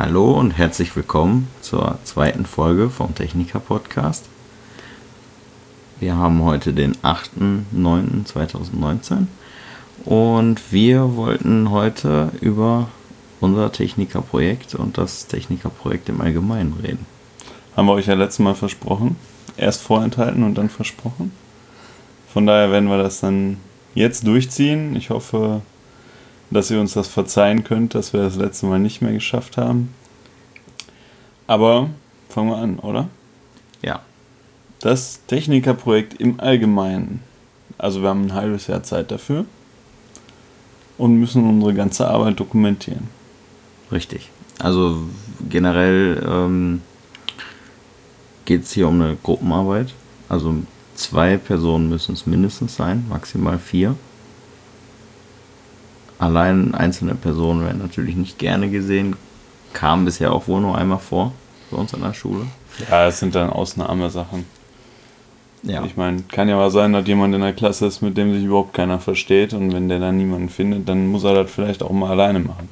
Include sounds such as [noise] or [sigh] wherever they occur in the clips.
Hallo und herzlich willkommen zur zweiten Folge vom Techniker Podcast. Wir haben heute den 8.9.2019 und wir wollten heute über unser Techniker-Projekt und das Techniker-Projekt im Allgemeinen reden. Haben wir euch ja letztes Mal versprochen. Erst vorenthalten und dann versprochen. Von daher werden wir das dann jetzt durchziehen. Ich hoffe, dass ihr uns das verzeihen könnt, dass wir das letzte Mal nicht mehr geschafft haben. Aber fangen wir an, oder? Ja. Das Technikerprojekt im Allgemeinen. Also wir haben ein halbes Jahr Zeit dafür und müssen unsere ganze Arbeit dokumentieren. Richtig. Also generell ähm, geht es hier um eine Gruppenarbeit. Also zwei Personen müssen es mindestens sein, maximal vier. Allein einzelne Personen werden natürlich nicht gerne gesehen. Kam bisher auch wohl nur einmal vor bei uns an der Schule. Ja, es sind dann Ausnahmesachen. Ja. Ich meine, kann ja mal sein, dass jemand in der Klasse ist, mit dem sich überhaupt keiner versteht und wenn der dann niemanden findet, dann muss er das vielleicht auch mal alleine machen.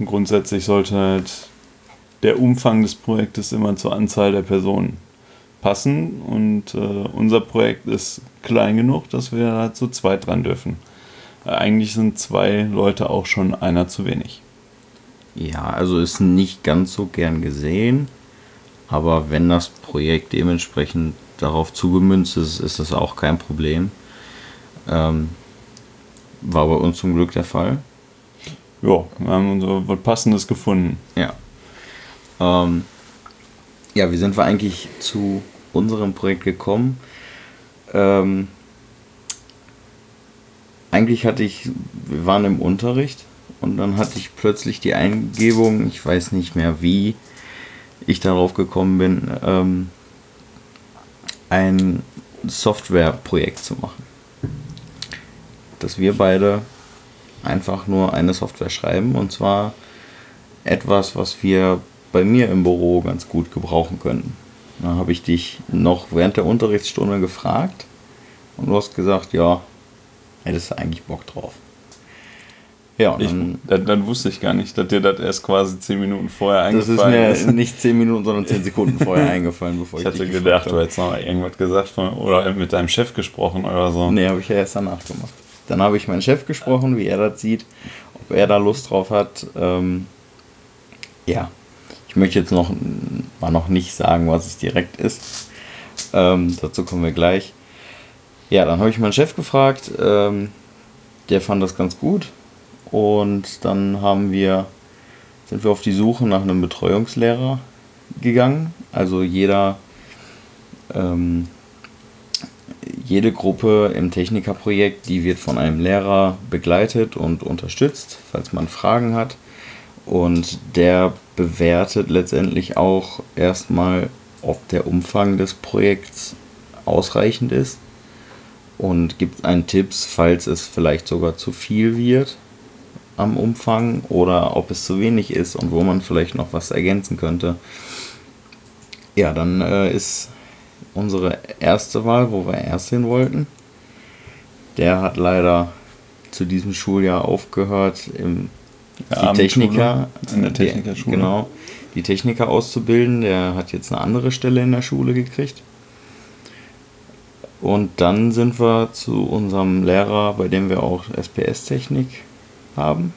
Und grundsätzlich sollte halt der Umfang des Projektes immer zur Anzahl der Personen passen und äh, unser Projekt ist klein genug, dass wir da zu zweit dran dürfen. Äh, eigentlich sind zwei Leute auch schon einer zu wenig. Ja, also ist nicht ganz so gern gesehen, aber wenn das Projekt dementsprechend darauf zugemünzt ist, ist das auch kein Problem. Ähm, war bei uns zum Glück der Fall. Ja, wir haben so was Passendes gefunden. Ja. Ähm, ja, wie sind wir eigentlich zu unserem Projekt gekommen? Ähm, eigentlich hatte ich, wir waren im Unterricht und dann hatte ich plötzlich die Eingebung, ich weiß nicht mehr wie ich darauf gekommen bin, ähm, ein Softwareprojekt zu machen. Dass wir beide einfach nur eine Software schreiben und zwar etwas, was wir bei mir im Büro ganz gut gebrauchen können. Da habe ich dich noch während der Unterrichtsstunde gefragt und du hast gesagt, ja, hättest du eigentlich Bock drauf. Ja, ich, dann, dann, wusste ich gar nicht, dass dir das erst quasi 10 Minuten vorher eingefallen ist. Das ist mir nicht 10 Minuten, sondern 10 Sekunden vorher [laughs] eingefallen, bevor ich Ich hatte gedacht, du hättest noch irgendwas gesagt von, oder mit deinem Chef gesprochen oder so. Nee, habe ich ja erst danach gemacht. Dann habe ich meinen Chef gesprochen, wie er das sieht, ob er da Lust drauf hat. Ähm, ja, ich möchte jetzt noch mal noch nicht sagen, was es direkt ist. Ähm, dazu kommen wir gleich. Ja, dann habe ich meinen Chef gefragt. Ähm, der fand das ganz gut. Und dann haben wir, sind wir auf die Suche nach einem Betreuungslehrer gegangen. Also jeder, ähm, jede Gruppe im Technikerprojekt, die wird von einem Lehrer begleitet und unterstützt, falls man Fragen hat. Und der bewertet letztendlich auch erstmal, ob der Umfang des Projekts ausreichend ist und gibt einen Tipps, falls es vielleicht sogar zu viel wird am Umfang oder ob es zu wenig ist und wo man vielleicht noch was ergänzen könnte. Ja, dann äh, ist unsere erste Wahl, wo wir erst hin wollten. Der hat leider zu diesem Schuljahr aufgehört, im, die Techniker, in der Technikerschule. Genau, die Techniker auszubilden. Der hat jetzt eine andere Stelle in der Schule gekriegt. Und dann sind wir zu unserem Lehrer, bei dem wir auch SPS-Technik haben.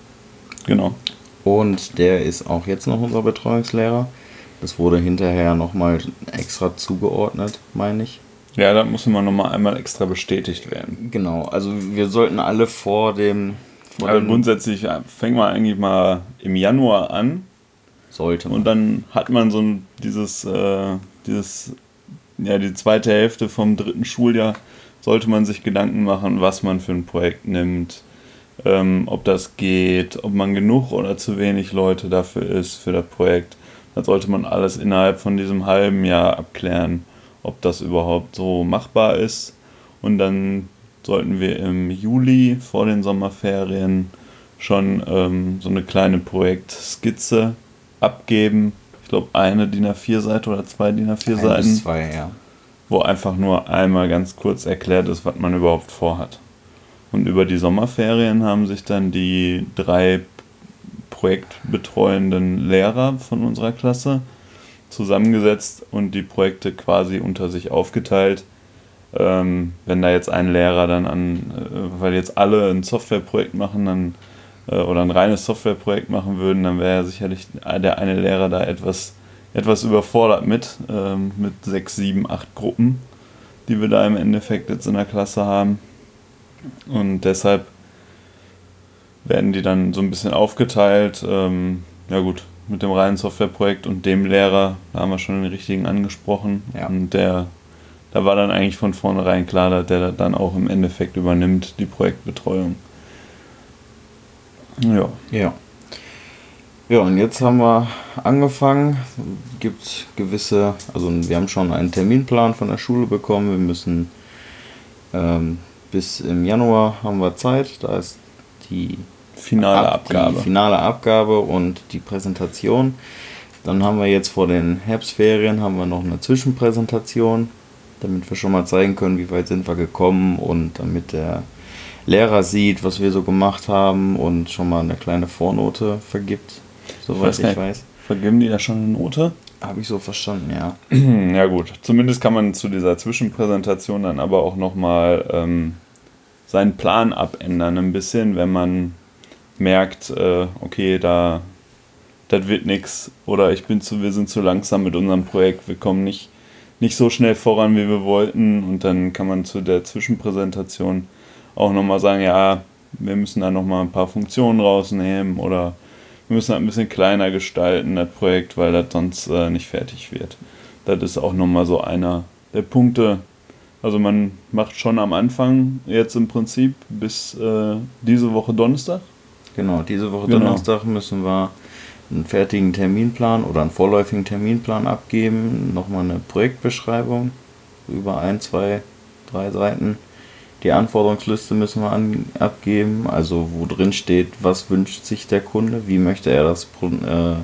Genau. Und der ist auch jetzt noch unser Betreuungslehrer. Das wurde hinterher nochmal extra zugeordnet, meine ich. Ja, da muss man nochmal einmal extra bestätigt werden. Genau, also wir sollten alle vor dem. Vor also grundsätzlich fängt man eigentlich mal im Januar an. Sollte man. Und dann hat man so ein, dieses, äh, dieses, ja, die zweite Hälfte vom dritten Schuljahr, sollte man sich Gedanken machen, was man für ein Projekt nimmt, ähm, ob das geht, ob man genug oder zu wenig Leute dafür ist für das Projekt. Da sollte man alles innerhalb von diesem halben Jahr abklären, ob das überhaupt so machbar ist. Und dann sollten wir im Juli vor den Sommerferien schon ähm, so eine kleine Projektskizze abgeben. Ich glaube, eine DIN A4-Seite oder zwei DIN A4-Seiten. Zwei, ja. Wo einfach nur einmal ganz kurz erklärt ist, was man überhaupt vorhat. Und über die Sommerferien haben sich dann die drei projektbetreuenden Lehrer von unserer Klasse zusammengesetzt und die Projekte quasi unter sich aufgeteilt. Ähm, wenn da jetzt ein Lehrer dann an, äh, weil jetzt alle ein Softwareprojekt machen, dann oder ein reines Softwareprojekt machen würden, dann wäre sicherlich der eine Lehrer da etwas, etwas überfordert mit, ähm, mit sechs, sieben, acht Gruppen, die wir da im Endeffekt jetzt in der Klasse haben. Und deshalb werden die dann so ein bisschen aufgeteilt. Ähm, ja gut, mit dem reinen Softwareprojekt und dem Lehrer, da haben wir schon den richtigen angesprochen. Ja. Und der, da war dann eigentlich von vornherein klar, dass der dann auch im Endeffekt übernimmt, die Projektbetreuung. Ja. Ja. Ja, und jetzt haben wir angefangen. Gibt gewisse, also wir haben schon einen Terminplan von der Schule bekommen. Wir müssen ähm, bis im Januar haben wir Zeit. Da ist die finale Ab, Abgabe. Die finale Abgabe und die Präsentation. Dann haben wir jetzt vor den Herbstferien haben wir noch eine Zwischenpräsentation, damit wir schon mal zeigen können, wie weit sind wir gekommen und damit der Lehrer sieht, was wir so gemacht haben und schon mal eine kleine Vornote vergibt, soweit ich, ich weiß. Vergeben die da schon eine Note? Habe ich so verstanden, ja. [clears throat] ja gut, zumindest kann man zu dieser Zwischenpräsentation dann aber auch nochmal ähm, seinen Plan abändern ein bisschen, wenn man merkt, äh, okay, da das wird nichts oder ich bin zu, wir sind zu langsam mit unserem Projekt, wir kommen nicht, nicht so schnell voran, wie wir wollten und dann kann man zu der Zwischenpräsentation auch nochmal sagen, ja, wir müssen da nochmal ein paar Funktionen rausnehmen oder wir müssen halt ein bisschen kleiner gestalten, das Projekt, weil das sonst äh, nicht fertig wird. Das ist auch nochmal so einer der Punkte. Also man macht schon am Anfang jetzt im Prinzip bis äh, diese Woche Donnerstag. Genau, diese Woche genau. Donnerstag müssen wir einen fertigen Terminplan oder einen vorläufigen Terminplan abgeben, nochmal eine Projektbeschreibung über ein, zwei, drei Seiten die Anforderungsliste müssen wir an, abgeben, also wo drin steht, was wünscht sich der Kunde, wie möchte er das Pro, äh,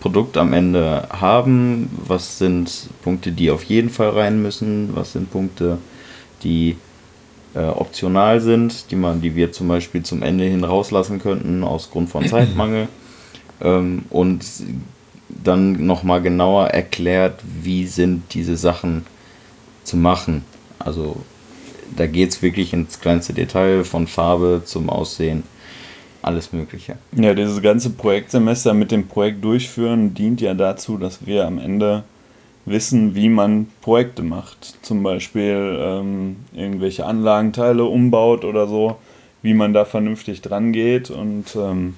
Produkt am Ende haben, was sind Punkte, die auf jeden Fall rein müssen, was sind Punkte, die äh, optional sind, die man, die wir zum Beispiel zum Ende hin rauslassen könnten aus Grund von Zeitmangel? [clears throat] Ähm, und dann nochmal genauer erklärt, wie sind diese Sachen zu machen. Also da geht es wirklich ins kleinste Detail, von Farbe zum Aussehen, alles Mögliche. Ja, dieses ganze Projektsemester mit dem Projekt durchführen dient ja dazu, dass wir am Ende wissen, wie man Projekte macht. Zum Beispiel ähm, irgendwelche Anlagenteile umbaut oder so, wie man da vernünftig dran geht. Und ähm,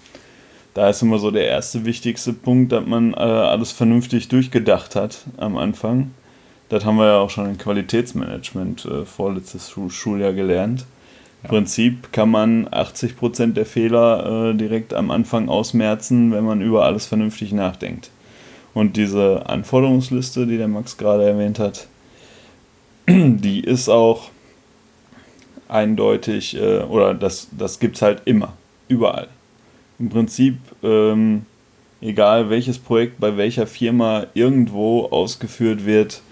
da ist immer so der erste wichtigste Punkt, dass man äh, alles vernünftig durchgedacht hat am Anfang. Das haben wir ja auch schon im Qualitätsmanagement äh, vorletztes Schuljahr gelernt. Im Prinzip kann man 80% der Fehler äh, direkt am Anfang ausmerzen, wenn man über alles vernünftig nachdenkt. Und diese Anforderungsliste, die der Max gerade erwähnt hat, [clears throat] die ist auch eindeutig, äh, oder das, das gibt es halt immer, überall. Im Prinzip, ähm, egal welches Projekt bei welcher Firma irgendwo ausgeführt wird,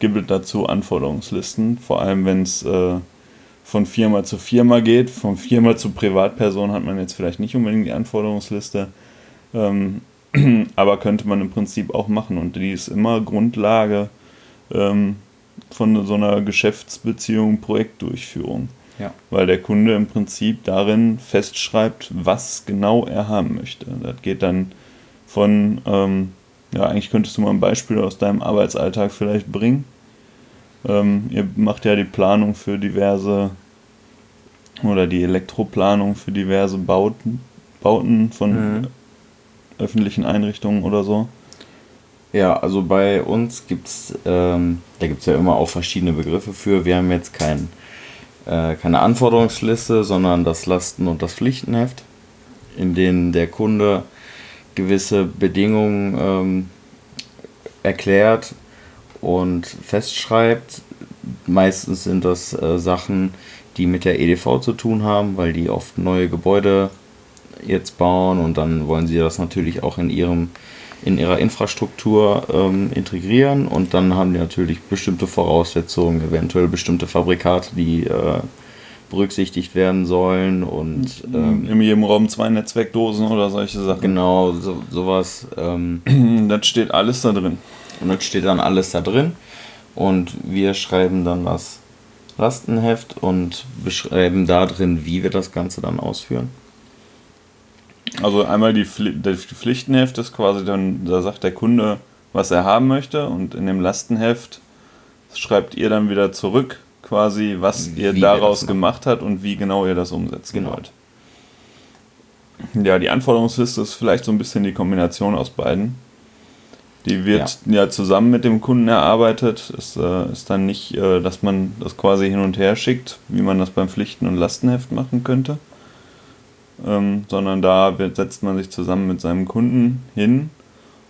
gibt es dazu Anforderungslisten, vor allem wenn es äh, von Firma zu Firma geht. Von Firma zu Privatperson hat man jetzt vielleicht nicht unbedingt die Anforderungsliste, ähm, [clears throat] aber könnte man im Prinzip auch machen und die ist immer Grundlage ähm, von so einer Geschäftsbeziehung, Projektdurchführung. Ja. Weil der Kunde im Prinzip darin festschreibt, was genau er haben möchte. Das geht dann von ähm, ja, eigentlich könntest du mal ein Beispiel aus deinem Arbeitsalltag vielleicht bringen. Ähm, ihr macht ja die Planung für diverse oder die Elektroplanung für diverse Bauten, Bauten von mhm. öffentlichen Einrichtungen oder so. Ja, also bei uns gibt es, ähm, da gibt es ja immer auch verschiedene Begriffe für. Wir haben jetzt kein, äh, keine Anforderungsliste, sondern das Lasten- und das Pflichtenheft, in denen der Kunde gewisse Bedingungen ähm, erklärt und festschreibt. Meistens sind das äh, Sachen, die mit der EDV zu tun haben, weil die oft neue Gebäude jetzt bauen und dann wollen sie das natürlich auch in ihrem in ihrer Infrastruktur ähm, integrieren und dann haben die natürlich bestimmte Voraussetzungen, eventuell bestimmte Fabrikate, die äh, berücksichtigt werden sollen und ähm, in jedem Raum zwei Netzwerkdosen oder solche Sachen. Genau, so, sowas. Ähm, das steht alles da drin. Und das steht dann alles da drin und wir schreiben dann das Lastenheft und beschreiben da drin, wie wir das Ganze dann ausführen. Also einmal die, die Pflichtenheft ist quasi dann, da sagt der Kunde, was er haben möchte und in dem Lastenheft schreibt ihr dann wieder zurück, quasi, was wie ihr daraus gemacht habt und wie genau ihr das umsetzen genau. wollt. Ja, die Anforderungsliste ist vielleicht so ein bisschen die Kombination aus beiden. Die wird ja, ja zusammen mit dem Kunden erarbeitet. Ist, äh, ist dann nicht, äh, dass man das quasi hin und her schickt, wie man das beim Pflichten- und Lastenheft machen könnte. Ähm, sondern da setzt man sich zusammen mit seinem Kunden hin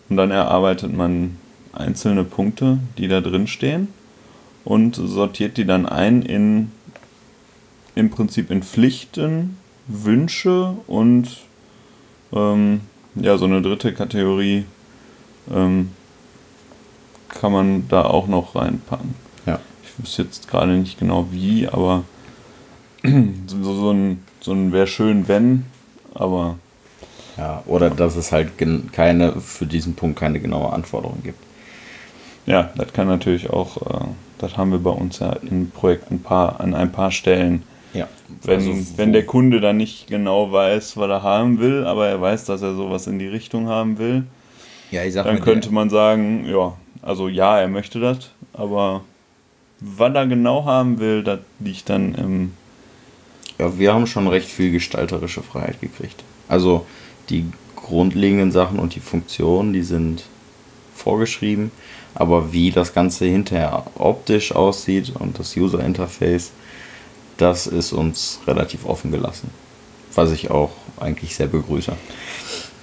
und dann erarbeitet man einzelne Punkte, die da drin stehen und sortiert die dann ein in im Prinzip in Pflichten, Wünsche und ähm, ja, so eine dritte Kategorie ähm, kann man da auch noch reinpacken. Ja. Ich wüsste jetzt gerade nicht genau wie, aber [clears throat] so, so ein, so ein wäre schön, wenn, aber. Ja, oder dass es halt keine, für diesen Punkt keine genaue Anforderung gibt. Ja, das kann natürlich auch, äh, das haben wir bei uns ja in Projekten ein paar, an ein paar Stellen. Ja. Wenn, also, wenn der Kunde dann nicht genau weiß, was er haben will, aber er weiß, dass er sowas in die Richtung haben will, ja, ich sag dann könnte man sagen, ja, also ja, er möchte das, aber was er genau haben will, das liegt dann im. Ja, wir haben schon recht viel gestalterische Freiheit gekriegt. Also die grundlegenden Sachen und die Funktionen, die sind vorgeschrieben, aber wie das Ganze hinterher optisch aussieht und das User Interface, das ist uns relativ offen gelassen. Was ich auch eigentlich sehr begrüße.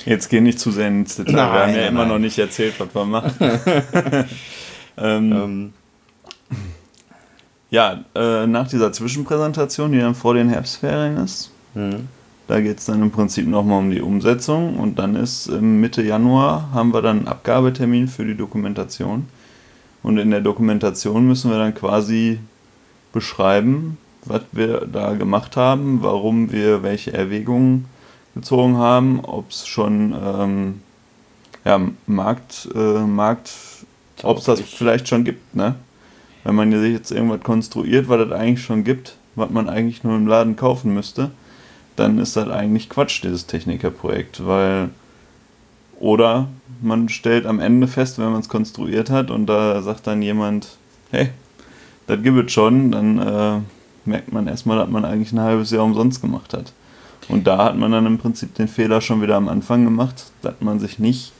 Jetzt gehen nicht zu sehr ins Detail. Nein, wir haben ja nein. immer noch nicht erzählt, was wir machen. [laughs] ähm, ähm. Ja, äh, nach dieser Zwischenpräsentation, die dann vor den Herbstferien ist, mhm. da geht es dann im Prinzip nochmal um die Umsetzung und dann ist Mitte Januar haben wir dann einen Abgabetermin für die Dokumentation. Und in der Dokumentation müssen wir dann quasi beschreiben, was wir da gemacht haben, warum wir welche Erwägungen gezogen haben, ob es schon ähm, ja, Markt, äh, Markt ob es das vielleicht schon gibt, ne? Wenn man sich jetzt irgendwas konstruiert, was es eigentlich schon gibt, was man eigentlich nur im Laden kaufen müsste, dann ist das eigentlich Quatsch, dieses Technikerprojekt, weil oder man stellt am Ende fest, wenn man es konstruiert hat und da sagt dann jemand, hey, das gibt es schon, dann äh, merkt man erstmal, dass man eigentlich ein halbes Jahr umsonst gemacht hat. Und da hat man dann im Prinzip den Fehler schon wieder am Anfang gemacht, dass man sich nicht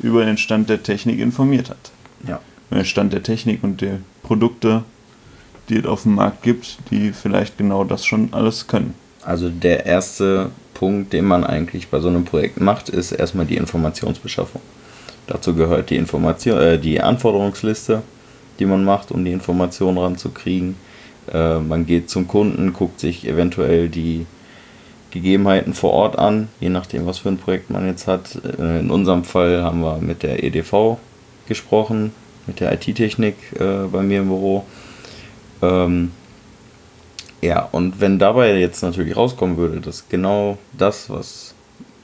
über den Stand der Technik informiert hat. Ja. Den Stand der Technik und der Produkte, die es auf dem Markt gibt, die vielleicht genau das schon alles können. Also der erste Punkt, den man eigentlich bei so einem Projekt macht, ist erstmal die Informationsbeschaffung. Dazu gehört die Information, äh, die Anforderungsliste, die man macht, um die Informationen ranzukriegen. Äh, man geht zum Kunden, guckt sich eventuell die Gegebenheiten vor Ort an, je nachdem, was für ein Projekt man jetzt hat. Äh, in unserem Fall haben wir mit der EDV gesprochen, mit der IT-Technik äh, bei mir im Büro. Ähm, ja, und wenn dabei jetzt natürlich rauskommen würde, dass genau das, was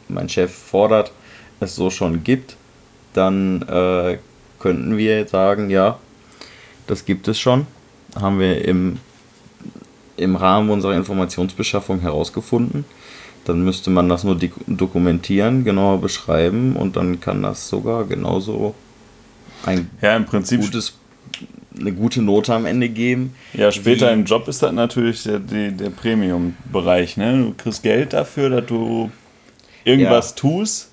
mein Chef fordert, es so schon gibt, dann äh, könnten wir sagen, ja, das gibt es schon. Haben wir im, im Rahmen unserer Informationsbeschaffung herausgefunden. Dann müsste man das nur dokumentieren, genauer beschreiben und dann kann das sogar genauso ein ja, im Prinzip gutes, eine gute Note am Ende geben. Ja, später im Job ist das natürlich der, der, der Premium-Bereich. Ne? Du kriegst Geld dafür, dass du irgendwas ja. tust,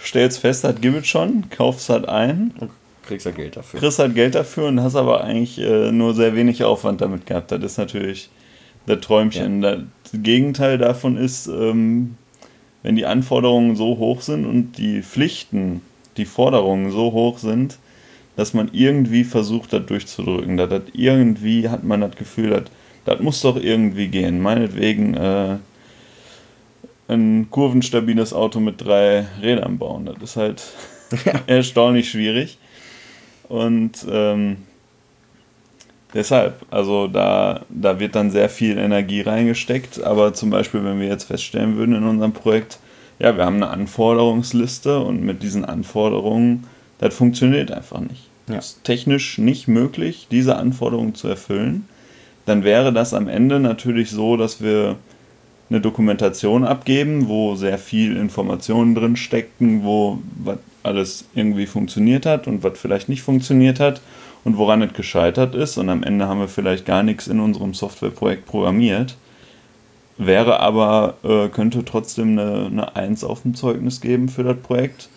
stellst fest, das gibt es schon, kaufst halt ein. Und kriegst halt Geld dafür. Kriegst halt Geld dafür und hast aber eigentlich äh, nur sehr wenig Aufwand damit gehabt. Das ist natürlich der Träumchen. Ja. Das Gegenteil davon ist, ähm, wenn die Anforderungen so hoch sind und die Pflichten, die Forderungen so hoch sind, dass man irgendwie versucht, das durchzudrücken. Dass das irgendwie hat man das Gefühl, dass das muss doch irgendwie gehen. Meinetwegen äh, ein kurvenstabiles Auto mit drei Rädern bauen. Das ist halt [laughs] erstaunlich schwierig. Und ähm, Deshalb, also da, da wird dann sehr viel Energie reingesteckt, aber zum Beispiel, wenn wir jetzt feststellen würden in unserem Projekt, ja, wir haben eine Anforderungsliste und mit diesen Anforderungen, das funktioniert einfach nicht. Ja. Es ist technisch nicht möglich, diese Anforderungen zu erfüllen. Dann wäre das am Ende natürlich so, dass wir eine Dokumentation abgeben, wo sehr viel Informationen drin steckten, wo was alles irgendwie funktioniert hat und was vielleicht nicht funktioniert hat und woran es gescheitert ist. Und am Ende haben wir vielleicht gar nichts in unserem Softwareprojekt programmiert. Wäre aber, äh, könnte trotzdem eine, eine 1 auf dem Zeugnis geben für das Projekt,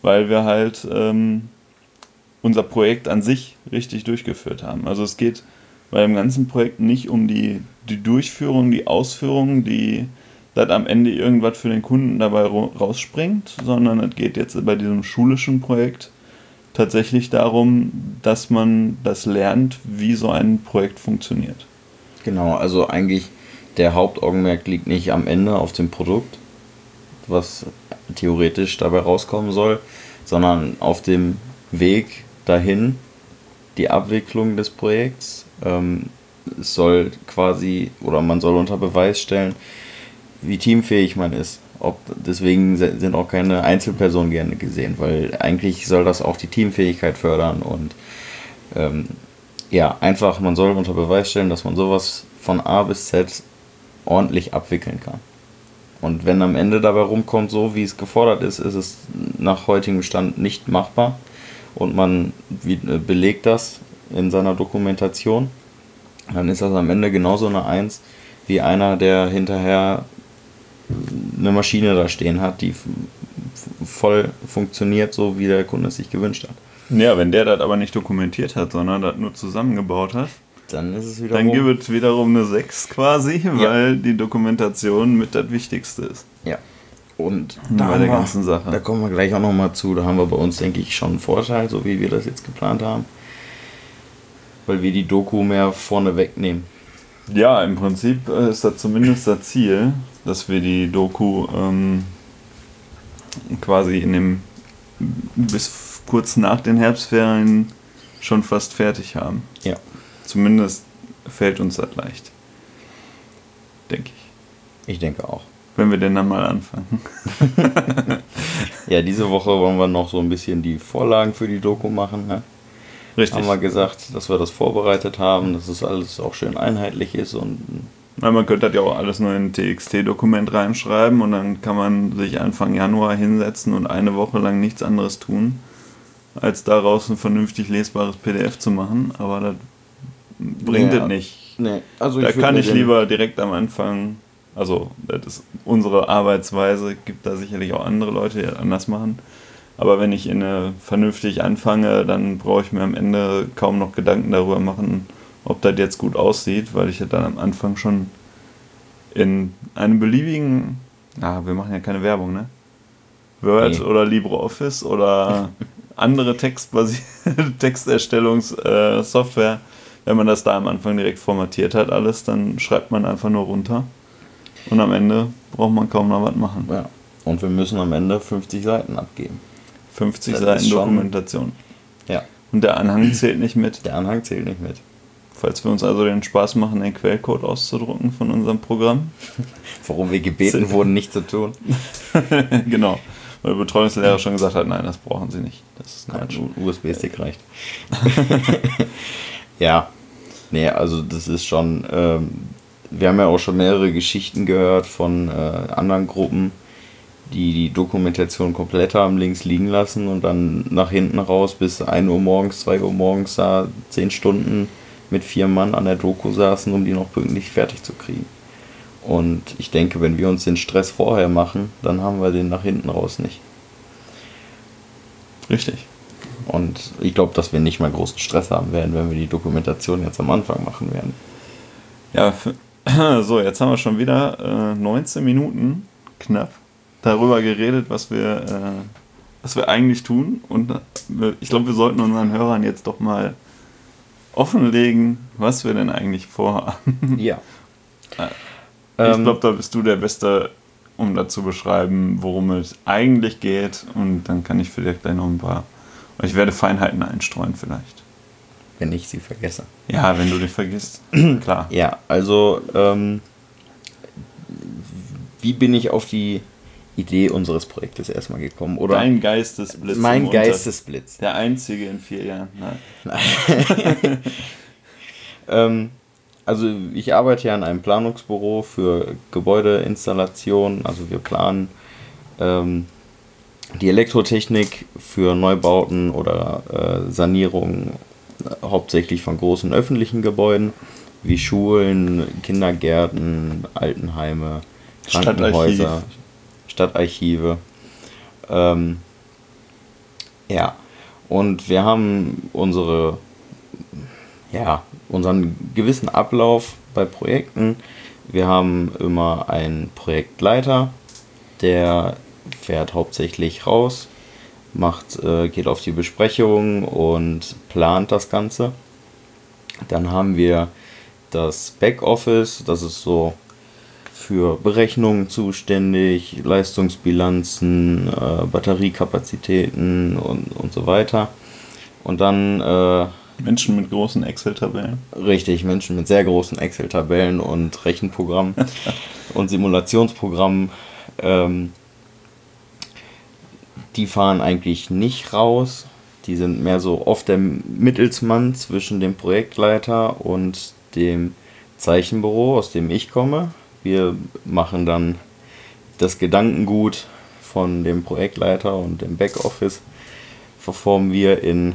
weil wir halt ähm, unser Projekt an sich richtig durchgeführt haben. Also es geht bei dem ganzen Projekt nicht um die, die Durchführung, die Ausführung, die dass am Ende irgendwas für den Kunden dabei rausspringt, sondern es geht jetzt bei diesem schulischen Projekt tatsächlich darum, dass man das lernt, wie so ein Projekt funktioniert. Genau, also eigentlich der Hauptaugenmerk liegt nicht am Ende auf dem Produkt, was theoretisch dabei rauskommen soll, sondern auf dem Weg dahin, die Abwicklung des Projekts. Ähm, es soll quasi, oder man soll unter Beweis stellen, wie teamfähig man ist. Ob, deswegen sind auch keine Einzelpersonen gerne gesehen, weil eigentlich soll das auch die Teamfähigkeit fördern und ähm, ja, einfach, man soll unter Beweis stellen, dass man sowas von A bis Z ordentlich abwickeln kann. Und wenn am Ende dabei rumkommt, so wie es gefordert ist, ist es nach heutigem Stand nicht machbar und man äh, belegt das in seiner Dokumentation, dann ist das am Ende genauso eine Eins wie einer, der hinterher eine Maschine da stehen hat, die voll funktioniert, so wie der Kunde es sich gewünscht hat. Ja, wenn der das aber nicht dokumentiert hat, sondern das nur zusammengebaut hat, dann ist es wiederum. Dann gibt es wiederum eine 6 quasi, weil ja. die Dokumentation mit das Wichtigste ist. Ja. Und da bei der ganzen Sache. Da kommen wir gleich auch nochmal zu. Da haben wir bei uns, denke ich, schon einen Vorteil, so wie wir das jetzt geplant haben. Weil wir die Doku mehr vorne wegnehmen. Ja, im Prinzip äh, ist das zumindest das Ziel, dass wir die Doku ähm, quasi in dem bis kurz nach den Herbstferien schon fast fertig haben. Ja. Zumindest fällt uns das leicht. Denke ich. Ich denke auch. Wenn wir denn dann mal anfangen. [laughs] ja, diese Woche wollen wir noch so ein bisschen die Vorlagen für die Doku machen. Ne? Richtig. Haben wir gesagt, dass wir das vorbereitet haben, dass es alles auch schön einheitlich ist und. Na, man könnte das ja auch alles nur in ein TXT-Dokument reinschreiben und dann kann man sich Anfang Januar hinsetzen und eine Woche lang nichts anderes tun, als daraus ein vernünftig lesbares PDF zu machen. Aber das bringt es nicht. Nee. Also da kann ich lieber direkt am Anfang, also das ist unsere Arbeitsweise, gibt da sicherlich auch andere Leute, die das anders machen aber wenn ich in eine vernünftig anfange, dann brauche ich mir am Ende kaum noch Gedanken darüber machen, ob das jetzt gut aussieht, weil ich ja dann am Anfang schon in einem beliebigen, ah, wir machen ja keine Werbung, ne? Word nee. oder LibreOffice oder [laughs] andere [laughs] Texterstellungssoftware, äh, wenn man das da am Anfang direkt formatiert hat, alles, dann schreibt man einfach nur runter. Und am Ende braucht man kaum noch was machen. Ja. Und wir müssen am Ende 50 Seiten abgeben. 50 das Seiten Dokumentation. Ja. Und der Anhang zählt nicht mit. Der Anhang zählt nicht mit. Falls wir uns also den Spaß machen, den Quellcode auszudrucken von unserem Programm. [laughs] Worum wir gebeten [laughs] wurden, nicht zu tun. [laughs] genau. Weil der Betreuungslehrer schon gesagt hat, nein, das brauchen sie nicht. Das ist Quatsch. Ein USB-Stick reicht. ja. Nee, also das ist schon. Ähm, wir haben ja auch schon mehrere Geschichten gehört von äh, anderen Gruppen, die die Dokumentation komplett haben links liegen lassen und dann nach hinten raus bis 1 Uhr morgens, 2 Uhr morgens da 10 Stunden mit vier Mann an der Doku saßen, um die noch pünktlich fertig zu kriegen. Und ich denke, wenn wir uns den Stress vorher machen, dann haben wir den nach hinten raus nicht. Richtig. Und ich glaube, dass wir nicht mal großen Stress haben werden, wenn wir die Dokumentation jetzt am Anfang machen werden. Ja, [clears throat] so, jetzt haben wir schon wieder äh, 19 Minuten knapp darüber geredet, was wir, äh, was wir eigentlich tun. Und äh, ich glaube, wir sollten unseren Hörern jetzt doch mal offenlegen, was wir denn eigentlich vorhaben. Ja. Äh, ich ähm, glaube, da bist du der Beste, um dazu beschreiben, worum es eigentlich geht. Und dann kann ich vielleicht gleich noch ein paar. Ich werde Feinheiten einstreuen, vielleicht. wenn ich sie vergesse. Ja, wenn du dich vergisst. [clears throat] Klar. Ja, also ähm, wie bin ich auf die Idee unseres Projektes erstmal gekommen? Oder Dein Geistesblitz. mein Geistesblitz. Der einzige in vier Jahren. Nein. [laughs] Ähm, also ich arbeite ja in einem Planungsbüro für Gebäudeinstallationen. Also wir planen ähm, die Elektrotechnik für Neubauten oder äh, Sanierungen äh, hauptsächlich von großen öffentlichen Gebäuden wie Schulen, Kindergärten, Altenheime, Krankenhäuser, Stadtarchive. Ähm, ja, und wir haben unsere ja, unseren gewissen Ablauf bei Projekten. Wir haben immer einen Projektleiter, der fährt hauptsächlich raus, macht, äh, geht auf die Besprechung und plant das Ganze. Dann haben wir das Backoffice, das ist so für Berechnungen zuständig, Leistungsbilanzen, äh, Batteriekapazitäten und, und so weiter. Und dann äh, Menschen mit großen Excel-Tabellen. Richtig, Menschen mit sehr großen Excel-Tabellen und Rechenprogrammen [laughs] und Simulationsprogrammen, ähm, die fahren eigentlich nicht raus. Die sind mehr so oft der Mittelsmann zwischen dem Projektleiter und dem Zeichenbüro, aus dem ich komme. Wir machen dann das Gedankengut von dem Projektleiter und dem Backoffice, verformen wir in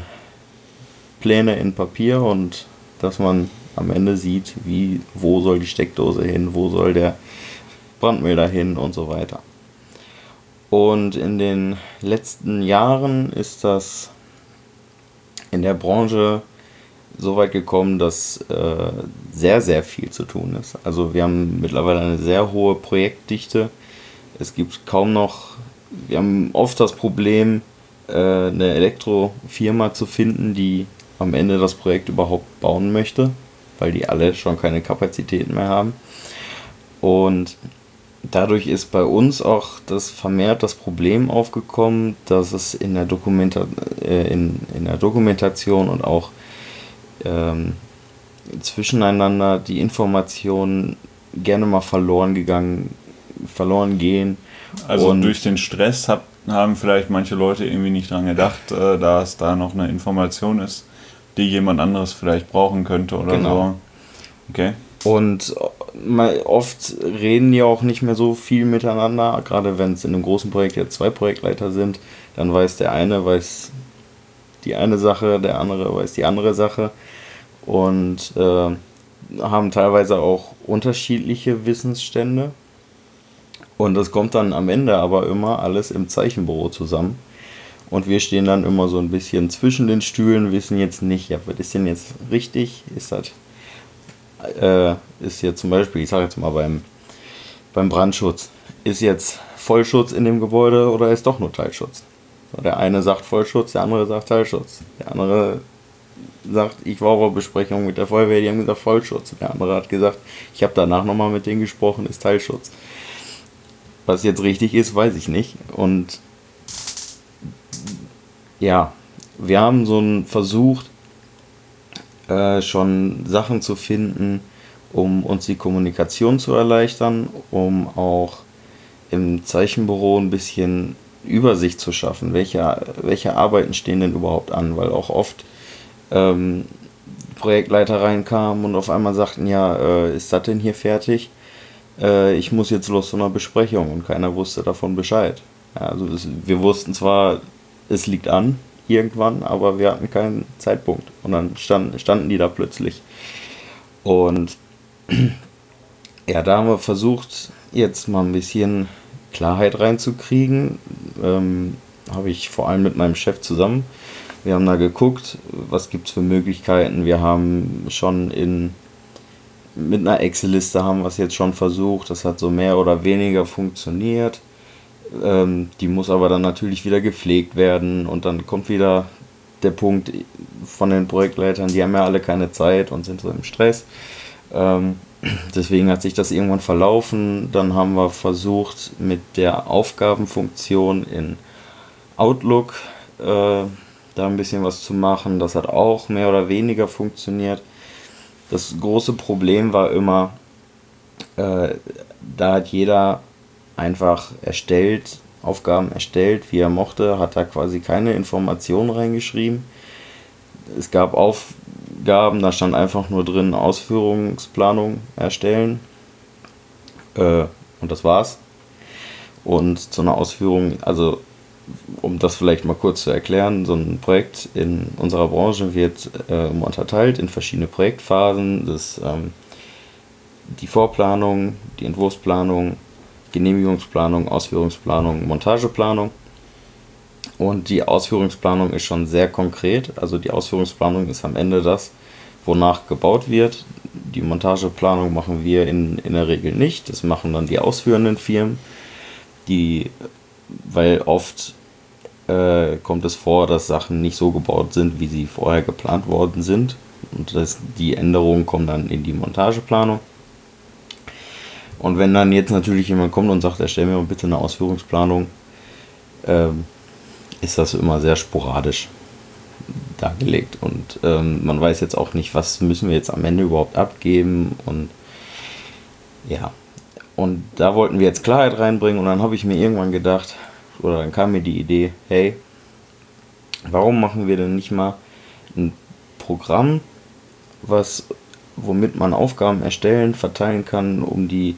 Pläne in Papier und dass man am Ende sieht, wie, wo soll die Steckdose hin, wo soll der Brandmelder hin und so weiter. Und in den letzten Jahren ist das in der Branche so weit gekommen, dass äh, sehr, sehr viel zu tun ist. Also wir haben mittlerweile eine sehr hohe Projektdichte. Es gibt kaum noch, wir haben oft das Problem, äh, eine Elektrofirma zu finden, die am Ende das Projekt überhaupt bauen möchte, weil die alle schon keine Kapazitäten mehr haben. Und dadurch ist bei uns auch das vermehrt das Problem aufgekommen, dass es in der, Dokumenta äh, in, in der Dokumentation und auch ähm, zwischeneinander die Informationen gerne mal verloren gegangen, verloren gehen. Also Und- durch den Stress hab, haben vielleicht manche Leute irgendwie nicht dran gedacht, äh, dass da noch eine Information ist, die jemand anderes vielleicht brauchen könnte oder Genau. so. Okay. Und mal oft reden die auch nicht mehr so viel miteinander, gerade wenn es in einem großen Projekt jetzt zwei Projektleiter sind, dann weiß der eine, weiß die eine Sache, der andere weiß die andere Sache und äh, haben teilweise auch unterschiedliche Wissensstände. Und das kommt dann am Ende aber immer alles im Zeichenbüro zusammen. Und wir stehen dann immer so ein bisschen zwischen den Stühlen, wissen jetzt nicht, ja, was ist denn jetzt richtig? Ist das äh, ist jetzt zum Beispiel, ich sage jetzt mal beim, beim Brandschutz, ist jetzt Vollschutz in dem Gebäude oder ist doch nur Teilschutz? Der eine sagt Vollschutz, der andere sagt Teilschutz. Der andere sagt, ich war auf Besprechung mit der Feuerwehr, die haben gesagt Vollschutz. Der andere hat gesagt, ich habe danach nochmal mit denen gesprochen, ist Teilschutz. Was jetzt richtig ist, weiß ich nicht. Und ja, wir haben so einen versucht, äh, schon Sachen zu finden, um uns die Kommunikation zu erleichtern, um auch im Zeichenbüro ein bisschen Übersicht zu schaffen, welche, welche Arbeiten stehen denn überhaupt an, weil auch oft ähm, Projektleiter reinkamen und auf einmal sagten, ja, äh, ist das denn hier fertig? Äh, ich muss jetzt los zu einer Besprechung und keiner wusste davon Bescheid. Ja, also es, wir wussten zwar, es liegt an irgendwann, aber wir hatten keinen Zeitpunkt und dann standen, standen die da plötzlich. Und [clears throat] ja, da haben wir versucht, jetzt mal ein bisschen Klarheit reinzukriegen. Ähm, Habe ich vor allem mit meinem Chef zusammen. Wir haben da geguckt, was gibt es für Möglichkeiten. Wir haben schon in mit einer Excel-Liste haben wir es jetzt schon versucht. Das hat so mehr oder weniger funktioniert. Ähm, die muss aber dann natürlich wieder gepflegt werden und dann kommt wieder der Punkt von den Projektleitern, die haben ja alle keine Zeit und sind so im Stress. Ähm, deswegen hat sich das irgendwann verlaufen. Dann haben wir versucht, mit der Aufgabenfunktion in Outlook äh, da ein bisschen was zu machen. Das hat auch mehr oder weniger funktioniert. Das große Problem war immer, äh, da hat jeder einfach erstellt, Aufgaben erstellt, wie er mochte, hat da quasi keine Informationen reingeschrieben. Es gab Aufgaben, da stand einfach nur drin Ausführungsplanung erstellen. Äh, und das war's. Und zu einer Ausführung, also um das vielleicht mal kurz zu erklären, so ein Projekt in unserer Branche wird äh, unterteilt in verschiedene Projektphasen. Das, ähm, die Vorplanung, die Entwurfsplanung, Genehmigungsplanung, Ausführungsplanung, Montageplanung. Und die Ausführungsplanung ist schon sehr konkret. Also die Ausführungsplanung ist am Ende das, wonach gebaut wird. Die Montageplanung machen wir in, in der Regel nicht. Das machen dann die ausführenden Firmen. Die, weil oft äh, kommt es vor, dass Sachen nicht so gebaut sind, wie sie vorher geplant worden sind. Und das, die Änderungen kommen dann in die Montageplanung. Und wenn dann jetzt natürlich jemand kommt und sagt, erstell mir mal bitte eine Ausführungsplanung, ähm, ist das immer sehr sporadisch dargelegt. Und ähm, man weiß jetzt auch nicht, was müssen wir jetzt am Ende überhaupt abgeben. Und ja, und da wollten wir jetzt Klarheit reinbringen. Und dann habe ich mir irgendwann gedacht, oder dann kam mir die Idee, hey, warum machen wir denn nicht mal ein Programm, was womit man Aufgaben erstellen, verteilen kann, um die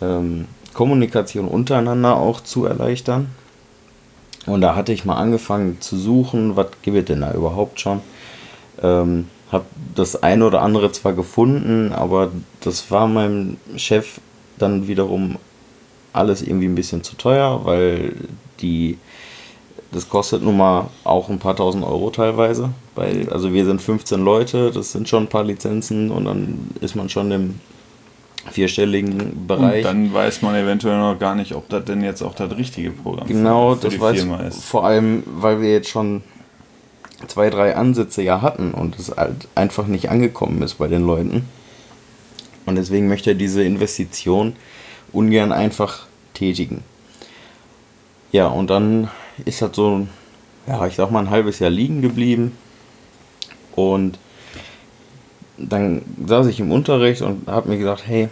ähm, Kommunikation untereinander auch zu erleichtern. Und da hatte ich mal angefangen zu suchen, was gibt es denn da überhaupt schon. Ähm, habe das eine oder andere zwar gefunden, aber das war meinem Chef dann wiederum alles irgendwie ein bisschen zu teuer, weil die das kostet nun mal auch ein paar tausend Euro teilweise. Bei, also wir sind 15 Leute, das sind schon ein paar Lizenzen und dann ist man schon im vierstelligen Bereich. Und dann weiß man eventuell noch gar nicht, ob das denn jetzt auch das richtige Programm genau, für, für das weiß Firma ist. Vor allem, weil wir jetzt schon zwei, drei Ansätze ja hatten und es halt einfach nicht angekommen ist bei den Leuten. Und deswegen möchte er diese Investition ungern einfach tätigen. Ja, und dann ist das so, ja, ich sag mal, ein halbes Jahr liegen geblieben. Und dann saß ich im Unterricht und habe mir gedacht, hey,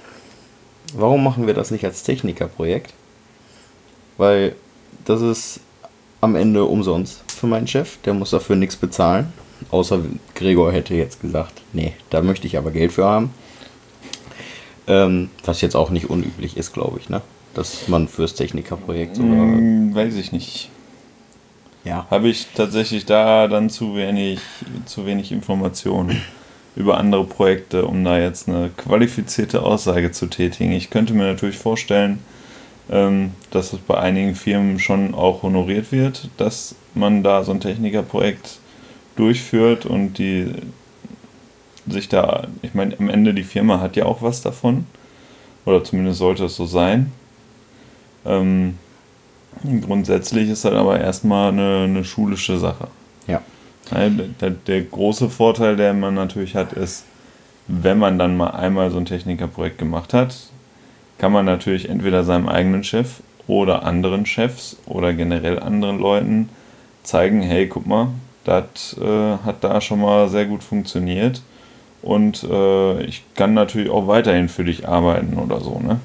warum machen wir das nicht als Technikerprojekt? Weil das ist am Ende umsonst für meinen Chef, der muss dafür nichts bezahlen. Außer Gregor hätte jetzt gesagt, nee, da möchte ich aber Geld für haben. Ähm, was jetzt auch nicht unüblich ist, glaube ich, ne? Dass man fürs Technikerprojekt oder. Hm, weiß ich nicht. Ja. Habe ich tatsächlich da dann zu wenig, zu wenig Informationen über andere Projekte, um da jetzt eine qualifizierte Aussage zu tätigen. Ich könnte mir natürlich vorstellen, ähm, dass es bei einigen Firmen schon auch honoriert wird, dass man da so ein Technikerprojekt durchführt und die sich da, ich meine, am Ende die Firma hat ja auch was davon, oder zumindest sollte es so sein. Ähm, grundsätzlich ist das aber erstmal eine, eine schulische Sache. Ja. Der, der große Vorteil, der man natürlich hat, ist, wenn man dann mal einmal so ein Technikerprojekt gemacht hat, kann man natürlich entweder seinem eigenen Chef oder anderen Chefs oder generell anderen Leuten zeigen, hey, guck mal, das äh, hat da schon mal sehr gut funktioniert und äh, ich kann natürlich auch weiterhin für dich arbeiten oder so. Ne?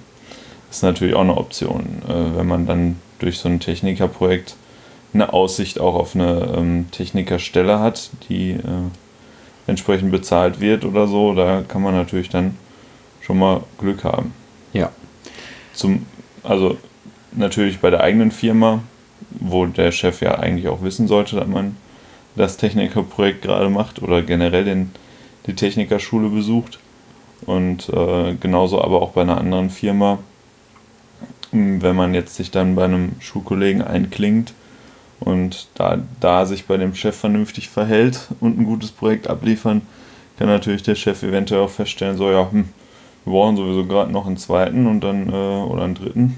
Das ist natürlich auch eine Option, äh, wenn man dann durch so ein Technikerprojekt eine Aussicht auch auf eine ähm, Technikerstelle hat, die äh, entsprechend bezahlt wird oder so, da kann man natürlich dann schon mal Glück haben. Ja. Zum, also natürlich bei der eigenen Firma, wo der Chef ja eigentlich auch wissen sollte, dass man das Technikerprojekt gerade macht oder generell den, die Technikerschule besucht. Und äh, genauso aber auch bei einer anderen Firma, wenn man jetzt sich dann bei einem Schulkollegen einklingt und da, da sich bei dem Chef vernünftig verhält und ein gutes Projekt abliefern, kann natürlich der Chef eventuell auch feststellen, so ja, hm, wir brauchen sowieso gerade noch einen zweiten und dann äh, oder einen dritten.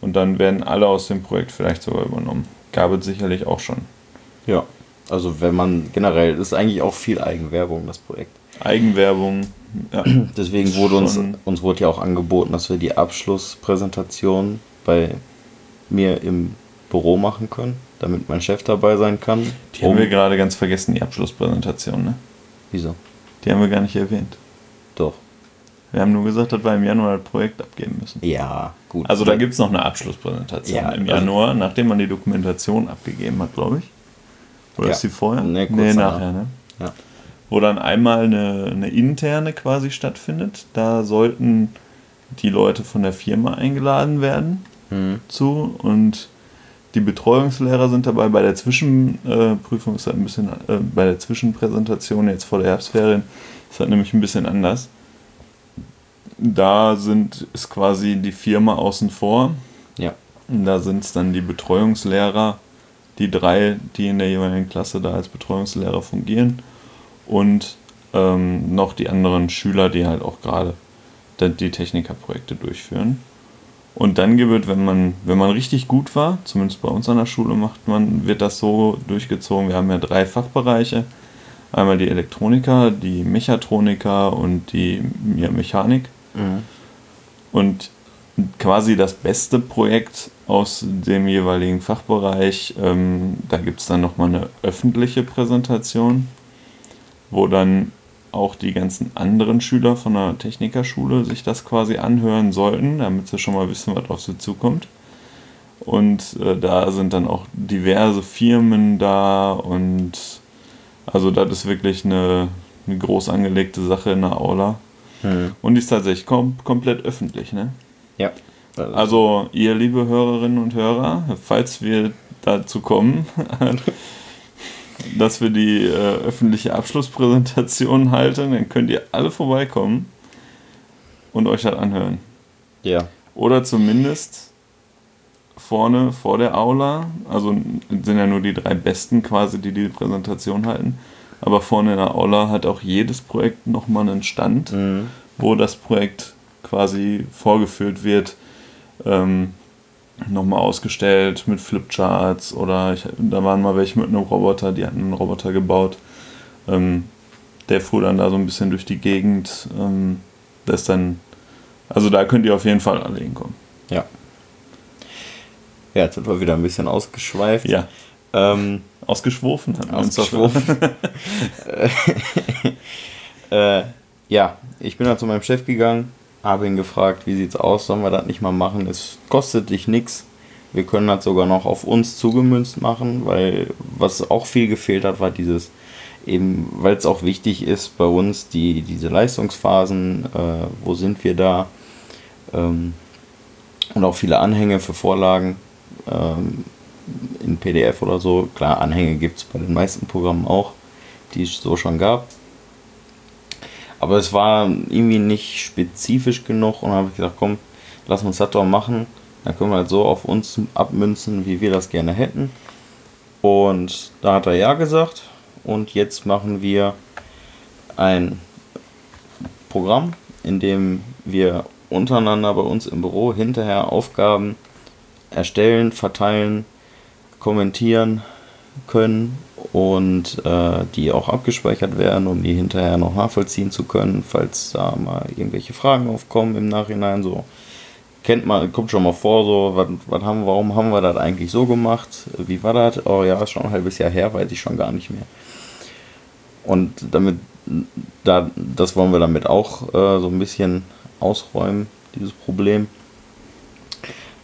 Und dann werden alle aus dem Projekt vielleicht sogar übernommen. Gab es sicherlich auch schon. Ja, also wenn man generell, das ist eigentlich auch viel Eigenwerbung, das Projekt. Eigenwerbung, ja. [clears throat] Deswegen wurde uns, uns wurde ja auch angeboten, dass wir die Abschlusspräsentation bei mir im Büro machen können. damit mein Chef dabei sein kann. Die haben wir gerade ganz vergessen, die Abschlusspräsentation, ne? Wieso? Die haben wir gar nicht erwähnt. Doch. Wir haben nur gesagt, dass wir im Januar das Projekt abgeben müssen. Ja, gut. Also da gibt es noch eine Abschlusspräsentation Ja, im also- Januar, nachdem man die Dokumentation abgegeben hat, glaube ich. Oder Ja. ist die vorher? Nee, kurz nee nachher, ne? Ja. Wo dann einmal eine, eine interne quasi stattfindet. Da sollten die Leute von der Firma eingeladen werden Hm. zu und die Betreuungslehrer sind dabei. Bei der Zwischenprüfung äh, ist das ein bisschen, äh, bei der Zwischenpräsentation jetzt vor der Herbstferien ist das nämlich ein bisschen anders. Da sind, ist quasi die Firma außen vor. Ja. Und Da sind es dann die Betreuungslehrer, die drei, die in der jeweiligen Klasse da als Betreuungslehrer fungieren und ähm, noch die anderen Schüler, die halt auch gerade dann die Technikerprojekte durchführen. Und dann wird, wenn man, wenn man richtig gut war, zumindest bei uns an der Schule macht man, wird das so durchgezogen. Wir haben ja drei Fachbereiche. Einmal die Elektroniker, die Mechatroniker und die ja, Mechanik. Mhm. Und quasi das beste Projekt aus dem jeweiligen Fachbereich, ähm, da gibt es dann nochmal eine öffentliche Präsentation, wo dann auch die ganzen anderen Schüler von der Technikerschule sich das quasi anhören sollten, damit sie schon mal wissen, was auf sie zukommt. Und äh, da sind dann auch diverse Firmen da und also das ist wirklich eine, eine groß angelegte Sache in der Aula. Hm. Und die ist tatsächlich kom komplett öffentlich, ne? Ja. Also ihr liebe Hörerinnen und Hörer, falls wir dazu kommen, [laughs] dass wir die äh, öffentliche Abschlusspräsentation halten, dann könnt ihr alle vorbeikommen und euch das anhören. ja. Oder zumindest vorne vor der Aula, also sind ja nur die drei Besten quasi, die die Präsentation halten, aber vorne in der Aula hat auch jedes Projekt nochmal einen Stand, Mhm. wo das Projekt quasi vorgeführt wird, ähm, nochmal ausgestellt mit Flipcharts oder ich, da waren mal welche mit einem Roboter, die hatten einen Roboter gebaut. Ähm, der fuhr dann da so ein bisschen durch die Gegend. Ähm, das ist dann, also da könnt ihr auf jeden Fall alle hinkommen. Ja. Ja, jetzt sind wir wieder ein bisschen ausgeschweift. Ja, Ähm, ausgeschworfen hat man ausgeschwofen. [laughs] äh, ja, ich bin dann zu meinem Chef gegangen, habe ihn gefragt, wie sieht's aus, sollen wir das nicht mal machen? Es kostet dich nichts. Wir können das sogar noch auf uns zugemünzt machen, weil was auch viel gefehlt hat, war dieses eben, weil es auch wichtig ist bei uns, die, diese Leistungsphasen, äh, wo sind wir da? Ähm, und auch viele Anhänge für Vorlagen ähm, in PDF oder so. Klar, Anhänge gibt es bei den meisten Programmen auch, die es so schon gab. Aber es war irgendwie nicht spezifisch genug und habe ich gesagt, komm, lass uns das doch machen. Dann können wir halt so auf uns abmünzen, wie wir das gerne hätten. Und da hat er ja gesagt. Und jetzt machen wir ein Programm, in dem wir untereinander bei uns im Büro hinterher Aufgaben erstellen, verteilen, kommentieren können und äh, die auch abgespeichert werden, um die hinterher noch nachvollziehen zu können, falls da mal irgendwelche Fragen aufkommen im Nachhinein. So kennt man, kommt schon mal vor, so was, was haben, warum haben wir das eigentlich so gemacht? Wie war das? Oh ja, ist schon ein halbes Jahr her, weiß ich schon gar nicht mehr. Und damit, da, das wollen wir damit auch äh, so ein bisschen ausräumen, dieses Problem.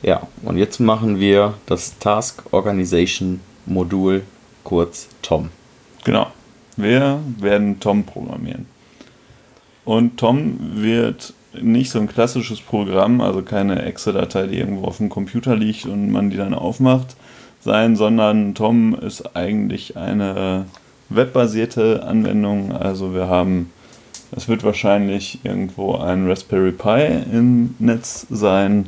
Ja, und jetzt machen wir das Task Organization Modul, kurz TOM. Genau. Wir werden Tom programmieren. Und Tom wird nicht so ein klassisches Programm, also keine Excel-Datei, die irgendwo auf dem Computer liegt und man die dann aufmacht, sein, sondern Tom ist eigentlich eine webbasierte Anwendung. Also wir haben, es wird wahrscheinlich irgendwo ein Raspberry Pi im Netz sein.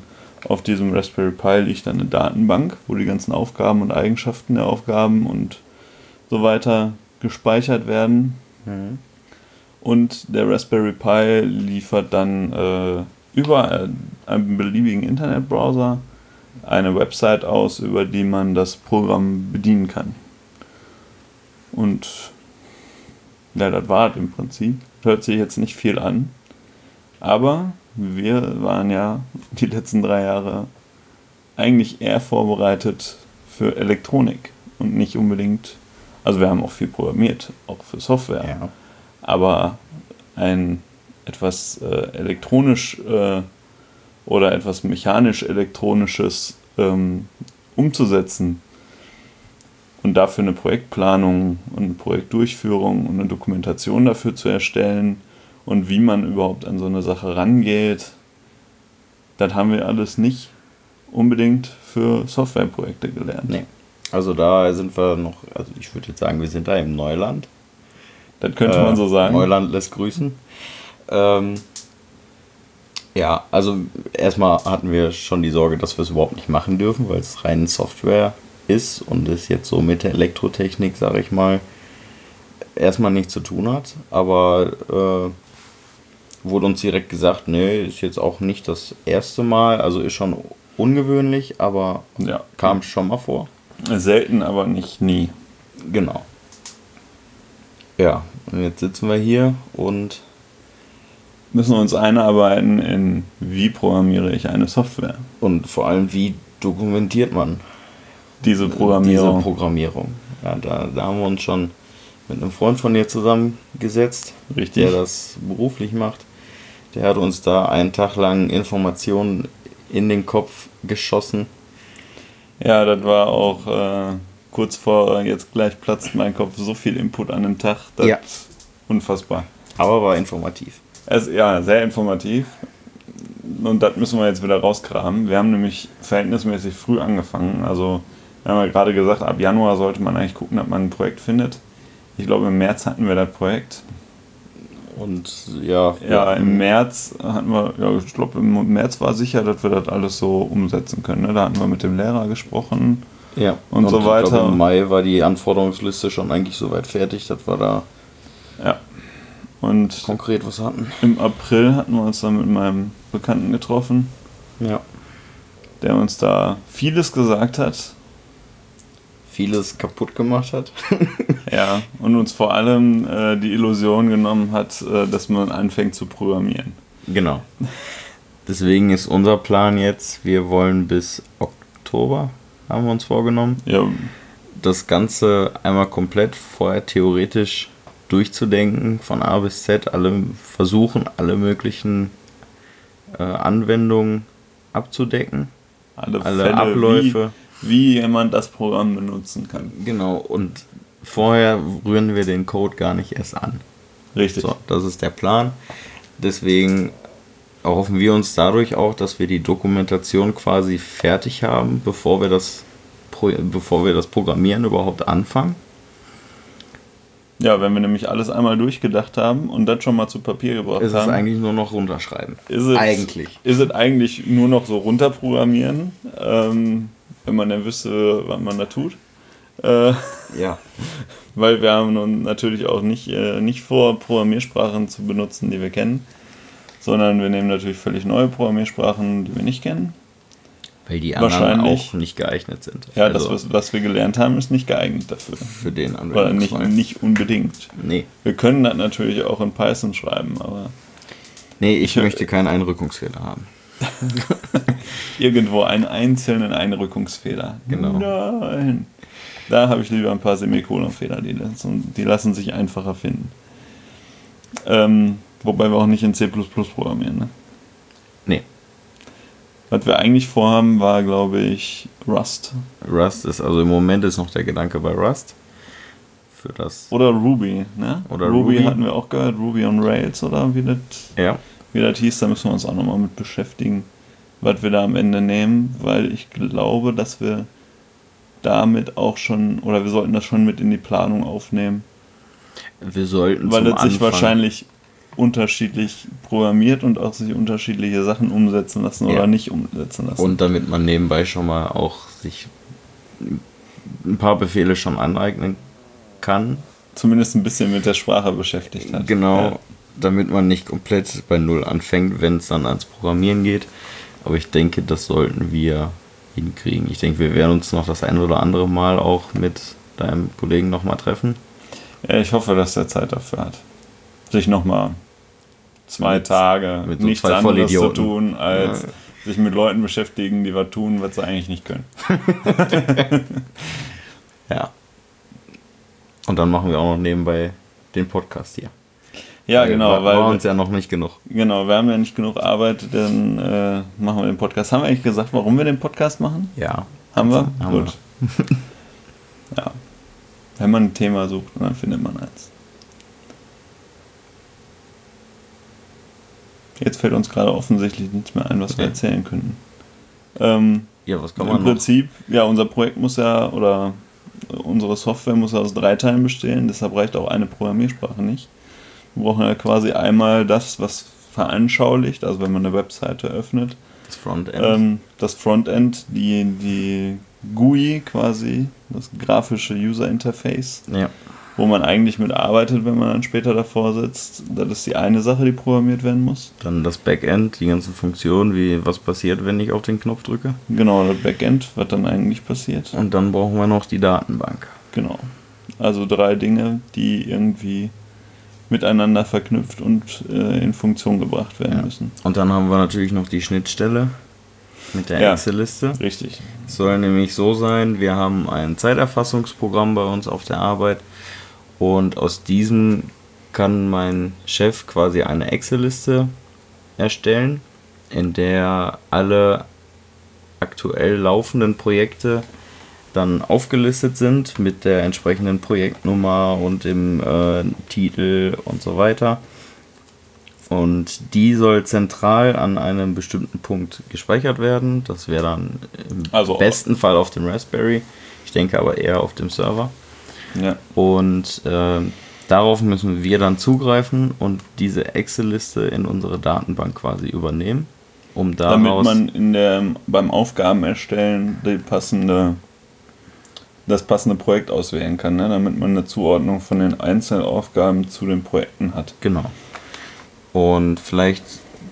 Auf diesem Raspberry Pi liegt dann eine Datenbank, wo die ganzen Aufgaben und Eigenschaften der Aufgaben und so weiter gespeichert werden. Und der Raspberry Pi liefert dann äh, über einen beliebigen Internetbrowser eine Website aus, über die man das Programm bedienen kann. Und ja, das war es im Prinzip. Hört sich jetzt nicht viel an. Aber wir waren ja die letzten drei Jahre eigentlich eher vorbereitet für Elektronik und nicht unbedingt. Also wir haben auch viel programmiert, auch für Software. Ja. Aber ein etwas äh, elektronisch äh, oder etwas mechanisch-elektronisches ähm, umzusetzen und dafür eine Projektplanung und eine Projektdurchführung und eine Dokumentation dafür zu erstellen und wie man überhaupt an so eine Sache rangeht, das haben wir alles nicht unbedingt für Softwareprojekte gelernt. Nee. Also da sind wir noch, also ich würde jetzt sagen, wir sind da im Neuland. Das könnte man so sagen. Neuland lässt grüßen. Ähm, ja, also erstmal hatten wir schon die Sorge, dass wir es überhaupt nicht machen dürfen, weil es rein Software ist und es jetzt so mit der Elektrotechnik, sage ich mal, erstmal nichts zu tun hat. Aber äh, wurde uns direkt gesagt, nee, ist jetzt auch nicht das erste Mal, also ist schon ungewöhnlich, aber Ja. kam schon mal vor. Selten, aber nicht nie. Genau. Ja, und jetzt sitzen wir hier und Müssen uns einarbeiten in, wie programmiere ich eine Software. Und vor allem, wie dokumentiert man Diese Programmierung. diese Programmierung? Ja, da, da haben wir uns schon mit einem Freund von dir zusammengesetzt, Richtig. der das beruflich macht. Der hat uns da einen Tag lang Informationen in den Kopf geschossen. Ja, das war auch äh, kurz vor, jetzt gleich platzt mein Kopf so viel Input an dem Tag. Das Ja. Unfassbar. Aber war informativ. Es, ja, sehr informativ. Und das müssen wir jetzt wieder rauskramen. Wir haben nämlich verhältnismäßig früh angefangen. Also, wir haben ja gerade gesagt, ab Januar sollte man eigentlich gucken, ob man ein Projekt findet. Ich glaube, im März hatten wir das Projekt. Und ja, Ja, im März hatten wir, ja, ich glaube, im März war sicher, dass wir das alles so umsetzen können. Ne? Da hatten wir mit dem Lehrer gesprochen. ja. und so ich weiter. Glaub, Im Mai war die Anforderungsliste schon eigentlich soweit fertig, dass wir da Ja. Und konkret was hatten. im April hatten wir uns dann mit meinem Bekannten getroffen, Ja. der uns da vieles gesagt hat. Vieles kaputt gemacht hat. [laughs] Ja, und uns vor allem äh, die Illusion genommen hat, äh, dass man anfängt zu programmieren. Genau. Deswegen ist unser Plan jetzt, wir wollen bis Oktober, haben wir uns vorgenommen, Ja, das Ganze einmal komplett vorher theoretisch durchzudenken, von A bis Z, alle versuchen, alle möglichen äh, Anwendungen abzudecken, alle, alle Fälle, Abläufe. Wie, wie jemand das Programm benutzen kann. Genau, und vorher rühren wir den Code gar nicht erst an. Richtig. So, das ist der Plan. Deswegen erhoffen wir uns dadurch auch, dass wir die Dokumentation quasi fertig haben, bevor wir das, bevor wir das Programmieren überhaupt anfangen. Ja, wenn wir nämlich alles einmal durchgedacht haben und das schon mal zu Papier gebracht Ist es haben, eigentlich nur noch runterschreiben. ist es, eigentlich. ist es eigentlich nur noch so runterprogrammieren, ähm, wenn man dann wüsste, was man da tut. Äh, Ja. [laughs] weil wir haben nun natürlich auch nicht, äh, nicht vor, Programmiersprachen zu benutzen, die wir kennen, sondern wir nehmen natürlich völlig neue Programmiersprachen, die wir nicht kennen. Weil die anderen auch nicht geeignet sind. Ja, Also das, was, was wir gelernt haben, ist nicht geeignet dafür. für den Oder nicht, nicht unbedingt. Nee. Wir können das natürlich auch in Python schreiben, aber Nee, ich Ich- möchte keinen Einrückungsfehler haben. [laughs] irgendwo einen einzelnen Einrückungsfehler. Genau. Nein. Da habe ich lieber ein paar Semikolonfehler, die lassen, die lassen sich einfacher finden. Ähm, wobei wir auch nicht in C programmieren. Ne? Nee. Was wir eigentlich vorhaben, war, glaube ich, Rust. Rust ist, also im Moment ist noch der Gedanke bei Rust. Für das. Oder Ruby. Ne? Oder Ruby, Ruby. hatten wir auch gehört. Ruby on Rails oder wie das, Ja. Wie das hieß. Da müssen wir uns auch nochmal mit beschäftigen, was wir da am Ende nehmen. Weil ich glaube, dass wir damit auch schon, oder wir sollten das schon mit in die Planung aufnehmen. Wir sollten Weil es sich wahrscheinlich unterschiedlich programmiert und auch sich unterschiedliche Sachen umsetzen lassen Ja. oder nicht umsetzen lassen. Und damit man nebenbei schon mal auch sich ein paar Befehle schon aneignen kann. zumindest ein bisschen mit der Sprache beschäftigt hat. Genau, Ja. Damit man nicht komplett bei Null anfängt, wenn es dann ans Programmieren geht. Aber ich denke, das sollten wir hinkriegen. Ich denke, wir werden uns noch das ein oder andere Mal auch mit deinem Kollegen nochmal treffen. Ja, ich hoffe, dass der Zeit dafür hat. Sich nochmal zwei Mit- Tage mit so nichts zwei anderes zu tun, als Ja. sich mit Leuten beschäftigen, die was tun, was sie eigentlich nicht können. [laughs] Ja. Und dann machen wir auch noch nebenbei den Podcast hier. Ja, Weil genau, war, weil war uns ja noch nicht genug. genau, wir haben ja nicht genug Arbeit, dann äh, machen wir den Podcast. Haben wir eigentlich gesagt, warum wir den Podcast machen? Ja. Haben wir? Haben Gut. [laughs] ja. Wenn man ein Thema sucht, dann findet man eins. Jetzt fällt uns gerade offensichtlich nichts mehr ein, was wir Okay. erzählen könnten. Ähm, Ja, was kann Im man noch? Prinzip, ja, unser Projekt muss ja, oder unsere Software muss ja aus drei Teilen bestehen, deshalb reicht auch eine Programmiersprache nicht. Wir brauchen ja quasi einmal das, was veranschaulicht, also wenn man eine Webseite öffnet, Das Frontend. ähm, das Frontend, die, die GUI quasi, das grafische User Interface, ja. wo man eigentlich mit arbeitet, wenn man dann später davor sitzt. Das ist die eine Sache, die programmiert werden muss. Dann das Backend, die ganzen Funktionen, wie was passiert, wenn ich auf den Knopf drücke. Genau, das Backend, was dann eigentlich passiert. Und dann brauchen wir noch die Datenbank. Genau. Also drei Dinge, die irgendwie miteinander verknüpft und äh, in Funktion gebracht werden Ja. müssen. Und dann haben wir natürlich noch die Schnittstelle mit der Ja. Excel-Liste. Richtig. Es soll nämlich so sein, wir haben ein Zeiterfassungsprogramm bei uns auf der Arbeit und aus diesem kann mein Chef quasi eine Excel-Liste erstellen, in der alle aktuell laufenden Projekte dann aufgelistet sind mit der entsprechenden Projektnummer und dem äh, Titel und so weiter. Und die soll zentral an einem bestimmten Punkt gespeichert werden. Das wäre dann im Also- besten Fall auf dem Raspberry. Ich denke aber eher auf dem Server. Ja. Und ähm, darauf müssen wir dann zugreifen und diese Excel-Liste in unsere Datenbank quasi übernehmen, um Damit daraus man in der, beim Aufgaben erstellen die passende, das passende Projekt auswählen kann, ne? damit man eine Zuordnung von den einzelnen Aufgaben zu den Projekten hat. Genau. Und vielleicht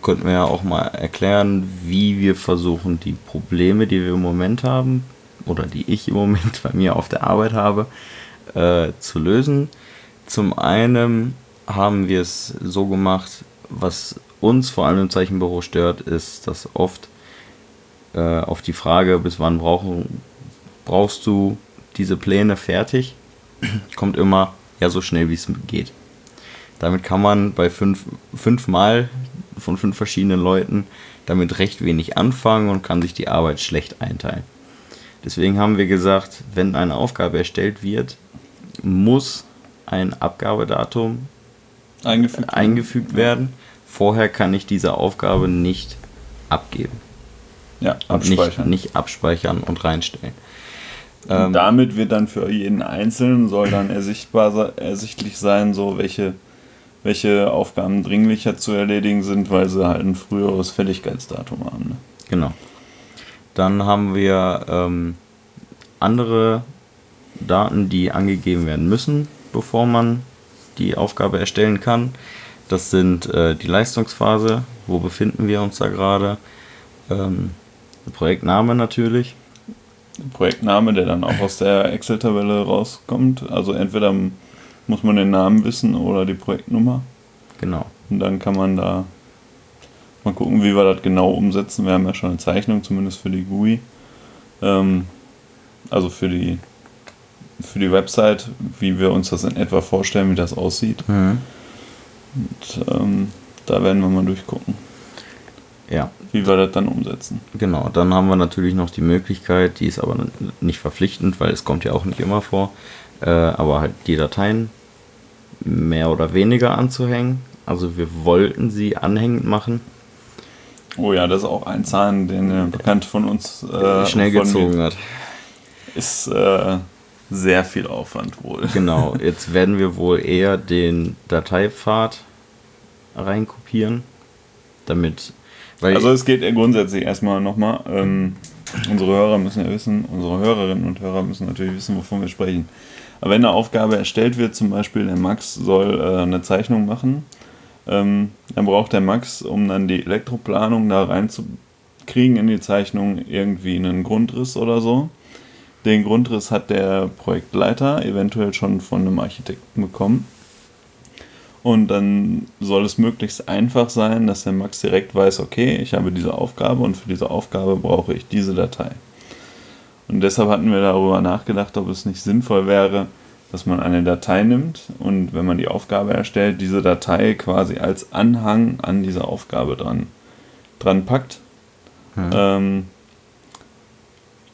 könnten wir ja auch mal erklären, wie wir versuchen, die Probleme, die wir im Moment haben, oder die ich im Moment [laughs] bei mir auf der Arbeit habe, äh, zu lösen. Zum einen haben wir es so gemacht, was uns vor allem im Zeichenbüro stört, ist, dass oft äh, auf die Frage, bis wann brauchen, brauchst du diese Pläne fertig, kommt immer, ja, so schnell wie es geht. Damit kann man bei fünf, fünfmal von fünf verschiedenen Leuten damit recht wenig anfangen und kann sich die Arbeit schlecht einteilen. Deswegen haben wir gesagt, wenn eine Aufgabe erstellt wird, muss ein Abgabedatum Eingefügt. eingefügt werden. Vorher kann ich diese Aufgabe nicht abgeben. Ja, Und nicht, abspeichern. nicht abspeichern und reinstellen. Ähm, damit wird dann für jeden Einzelnen soll dann ersichtbar, ersichtlich sein, so welche, welche Aufgaben dringlicher zu erledigen sind, weil sie halt ein früheres Fälligkeitsdatum haben. Ne? Genau. Dann haben wir ähm, andere Daten, die angegeben werden müssen, bevor man die Aufgabe erstellen kann. Das sind äh, die Leistungsphase, wo befinden wir uns da gerade, ähm, der Projektname natürlich, Projektname, der dann auch aus der Excel-Tabelle rauskommt. Also entweder muss man den Namen wissen oder die Projektnummer. genau. Und dann kann man da mal gucken, wie wir das genau umsetzen. Wir haben ja schon eine Zeichnung, zumindest für die GUI. Ähm, also für die, für die Website, wie wir uns das in etwa vorstellen, wie das aussieht. Mhm. Und ähm, da werden wir mal durchgucken, Ja, wie wir das dann umsetzen. Genau, dann haben wir natürlich noch die Möglichkeit, die ist aber nicht verpflichtend, weil es kommt ja auch nicht immer vor, äh, aber halt die Dateien mehr oder weniger anzuhängen. Also wir wollten sie anhängend machen, Oh ja, das ist auch ein Zahn, den ein Bekannt von uns äh, schnell gezogen hat. Ist äh, sehr viel Aufwand wohl. Genau, [laughs] jetzt werden wir wohl eher den Dateipfad reinkopieren, damit, weil Also es geht grundsätzlich erstmal nochmal, ähm, unsere Hörer müssen ja wissen, unsere Hörerinnen und Hörer müssen natürlich wissen, wovon wir sprechen. Aber wenn eine Aufgabe erstellt wird, zum Beispiel der Max soll äh, eine Zeichnung machen, ähm, dann braucht der Max, um dann die Elektroplanung da reinzukriegen in die Zeichnung, irgendwie einen Grundriss oder so. Den Grundriss hat der Projektleiter eventuell schon von einem Architekten bekommen. Und dann soll es möglichst einfach sein, dass der Max direkt weiß, okay, ich habe diese Aufgabe und für diese Aufgabe brauche ich diese Datei. Und deshalb hatten wir darüber nachgedacht, ob es nicht sinnvoll wäre, dass man eine Datei nimmt und wenn man die Aufgabe erstellt, diese Datei quasi als Anhang an diese Aufgabe dran, dran packt. Hm. Ähm,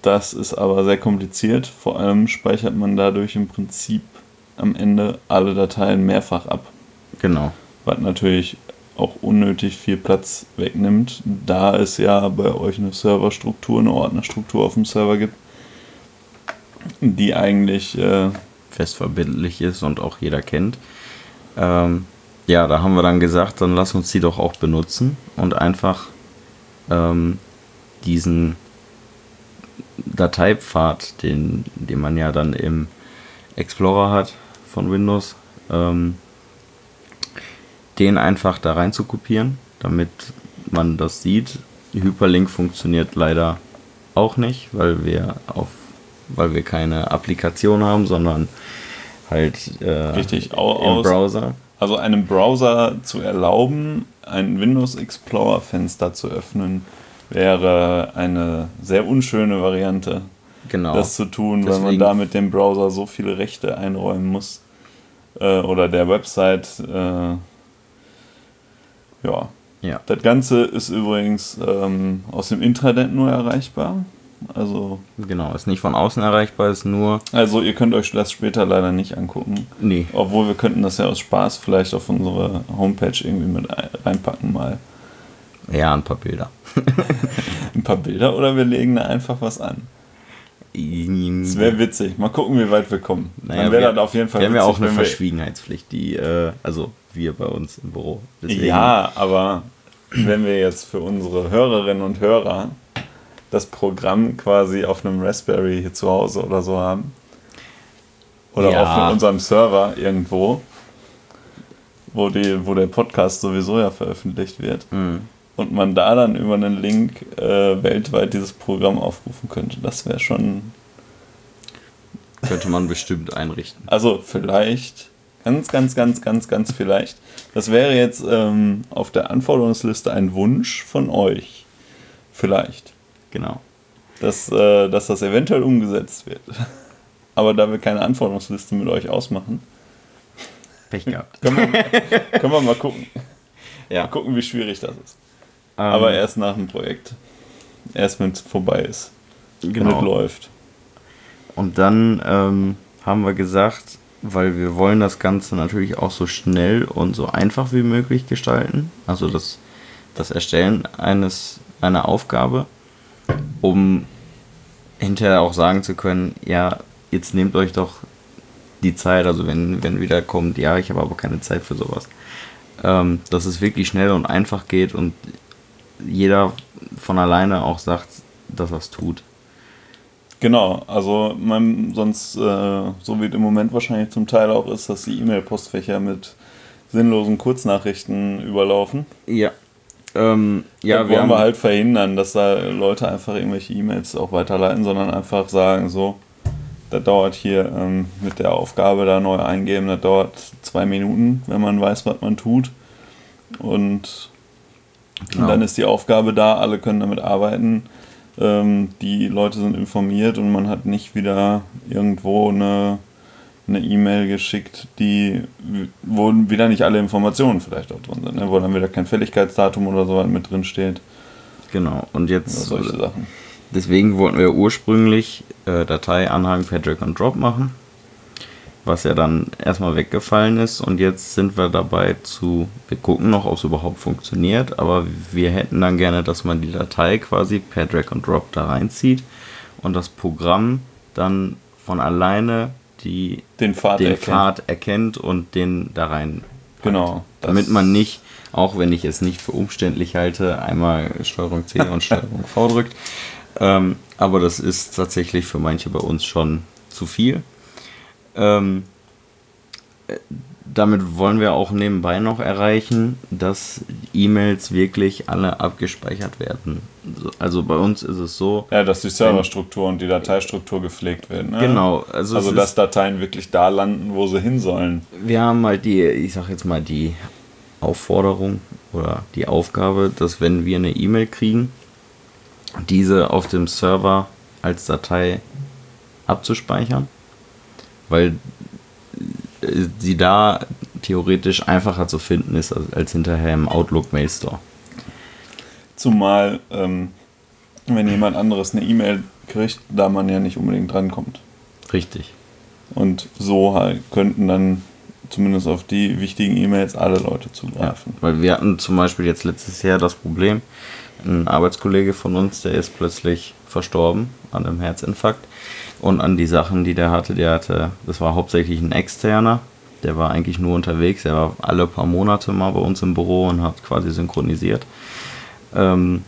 das ist aber sehr kompliziert. Vor allem speichert man dadurch im Prinzip am Ende alle Dateien mehrfach ab. Genau. Was natürlich auch unnötig viel Platz wegnimmt, da es ja bei euch eine Serverstruktur, eine Ordnerstruktur auf dem Server gibt, die eigentlich äh, fest verbindlich ist und auch jeder kennt. Ähm, ja, da haben wir dann gesagt, dann lass uns die doch auch benutzen und einfach ähm, diesen Dateipfad, den, den man ja dann im Explorer hat von Windows, ähm, den einfach da rein zu kopieren, damit man das sieht. Hyperlink funktioniert leider auch nicht, weil wir auf weil wir keine Applikation haben, sondern halt äh, Richtig, au im aus, Browser. Also einem Browser zu erlauben, ein Windows Explorer Fenster zu öffnen, wäre eine sehr unschöne Variante, Genau. das zu tun, weil man Deswegen- da mit dem Browser so viele Rechte einräumen muss. Äh, oder der Website. Äh, ja. ja, Das Ganze ist übrigens ähm, aus dem Intranet nur erreichbar. Also, genau. Ist nicht von außen erreichbar, ist nur. also ihr könnt euch das später leider nicht angucken. Nee, Obwohl wir könnten das ja aus Spaß vielleicht auf unsere Homepage irgendwie mit ein- reinpacken mal. ja, ein paar Bilder. [laughs] Ein paar Bilder oder wir legen da einfach was an. Das wäre witzig. Mal gucken, wie weit wir kommen. Naja, Dann wäre wir- das auf jeden Fall Wir haben ja auch eine Verschwiegenheitspflicht, die, äh, also wir bei uns im Büro. Deswegen- Ja, aber wenn wir jetzt für unsere Hörerinnen und Hörer das Programm quasi auf einem Raspberry hier zu Hause oder so haben, oder Ja. auf unserem Server irgendwo, wo, die, wo der Podcast sowieso ja veröffentlicht wird, Mhm. und man da dann über einen Link äh, weltweit dieses Programm aufrufen könnte, das wäre schon, Könnte man bestimmt einrichten. also vielleicht, ganz, ganz, ganz, ganz, ganz vielleicht, das wäre jetzt ähm, auf der Anforderungsliste ein Wunsch von euch. Vielleicht. Genau. dass, äh, dass das eventuell umgesetzt wird. [laughs] Aber da wir keine Anforderungsliste mit euch ausmachen, Pech gehabt. [laughs] können wir, können wir mal gucken. Ja. Mal gucken, wie schwierig das ist. Ähm, Aber erst nach dem Projekt. Erst wenn es vorbei ist. Wenn es genau. läuft. Und dann ähm, haben wir gesagt, weil wir wollen das Ganze natürlich auch so schnell und so einfach wie möglich gestalten. Also das, das Erstellen eines, einer Aufgabe, um hinterher auch sagen zu können, ja, jetzt nehmt euch doch die Zeit, also wenn, wenn wieder kommt, ja, ich habe aber keine Zeit für sowas. Ähm, dass es wirklich schnell und einfach geht und jeder von alleine auch sagt, dass er es tut. Genau, also man, sonst, äh, so wie es im Moment wahrscheinlich zum Teil auch ist, dass die E-Mail-Postfächer mit sinnlosen Kurznachrichten überlaufen. Ja. Ähm, ja, Ja, wir wollen wir halt verhindern, dass da Leute einfach irgendwelche E-Mails auch weiterleiten, sondern einfach sagen, so, das dauert hier ähm, mit der Aufgabe da neu eingeben, das dauert zwei Minuten, wenn man weiß, was man tut. Und, Genau. und dann ist die Aufgabe da, alle können damit arbeiten. Ähm, die Leute sind informiert und man hat nicht wieder irgendwo eine eine E-Mail geschickt, die wo wieder nicht alle Informationen vielleicht auch drin sind, ne? wo dann wieder kein Fälligkeitsdatum oder so mit drin steht. Genau, und Oder jetzt, solche Sachen. deswegen wollten wir ursprünglich äh, Datei, Anhang per Drag and Drop machen, was ja dann erstmal weggefallen ist und jetzt sind wir dabei zu, wir gucken noch, ob es überhaupt funktioniert, aber wir hätten dann gerne, dass man die Datei quasi per Drag and Drop da reinzieht und das Programm dann von alleine die, Den Pfad den erkennt. Pfad erkennt und den da rein Genau. das- damit man nicht, auch wenn ich es nicht für umständlich halte, einmal Steuerung C und [laughs] Steuerung V drückt. Ähm, aber das ist tatsächlich für manche bei uns schon zu viel. Ähm, äh, damit wollen wir auch nebenbei noch erreichen, dass E-Mails wirklich alle abgespeichert werden. So- Also bei uns ist es so, Ja, dass die Serverstruktur und die Dateistruktur gepflegt werden. Ne? genau, also, Also, dass Dateien wirklich da landen, wo sie hin sollen. wir haben halt die, ich sag jetzt mal, die Aufforderung oder die Aufgabe, dass wenn wir eine E-Mail kriegen, diese auf dem Server als Datei abzuspeichern, weil äh, sie da theoretisch einfacher zu finden ist als, als hinterher im Outlook Mail Store. Zumal, ähm, wenn jemand anderes eine E-Mail kriegt, da man ja nicht unbedingt drankommt. Richtig. Und so halt könnten dann zumindest auf die wichtigen E-Mails alle Leute zugreifen. Ja, weil wir hatten zum Beispiel jetzt letztes Jahr das Problem, ein Arbeitskollege von uns, der ist plötzlich verstorben an einem Herzinfarkt. Und an die Sachen, die der hatte, der hatte, das war hauptsächlich ein externer, der war eigentlich nur unterwegs, er war alle paar Monate mal bei uns im Büro und hat quasi synchronisiert. Ähm,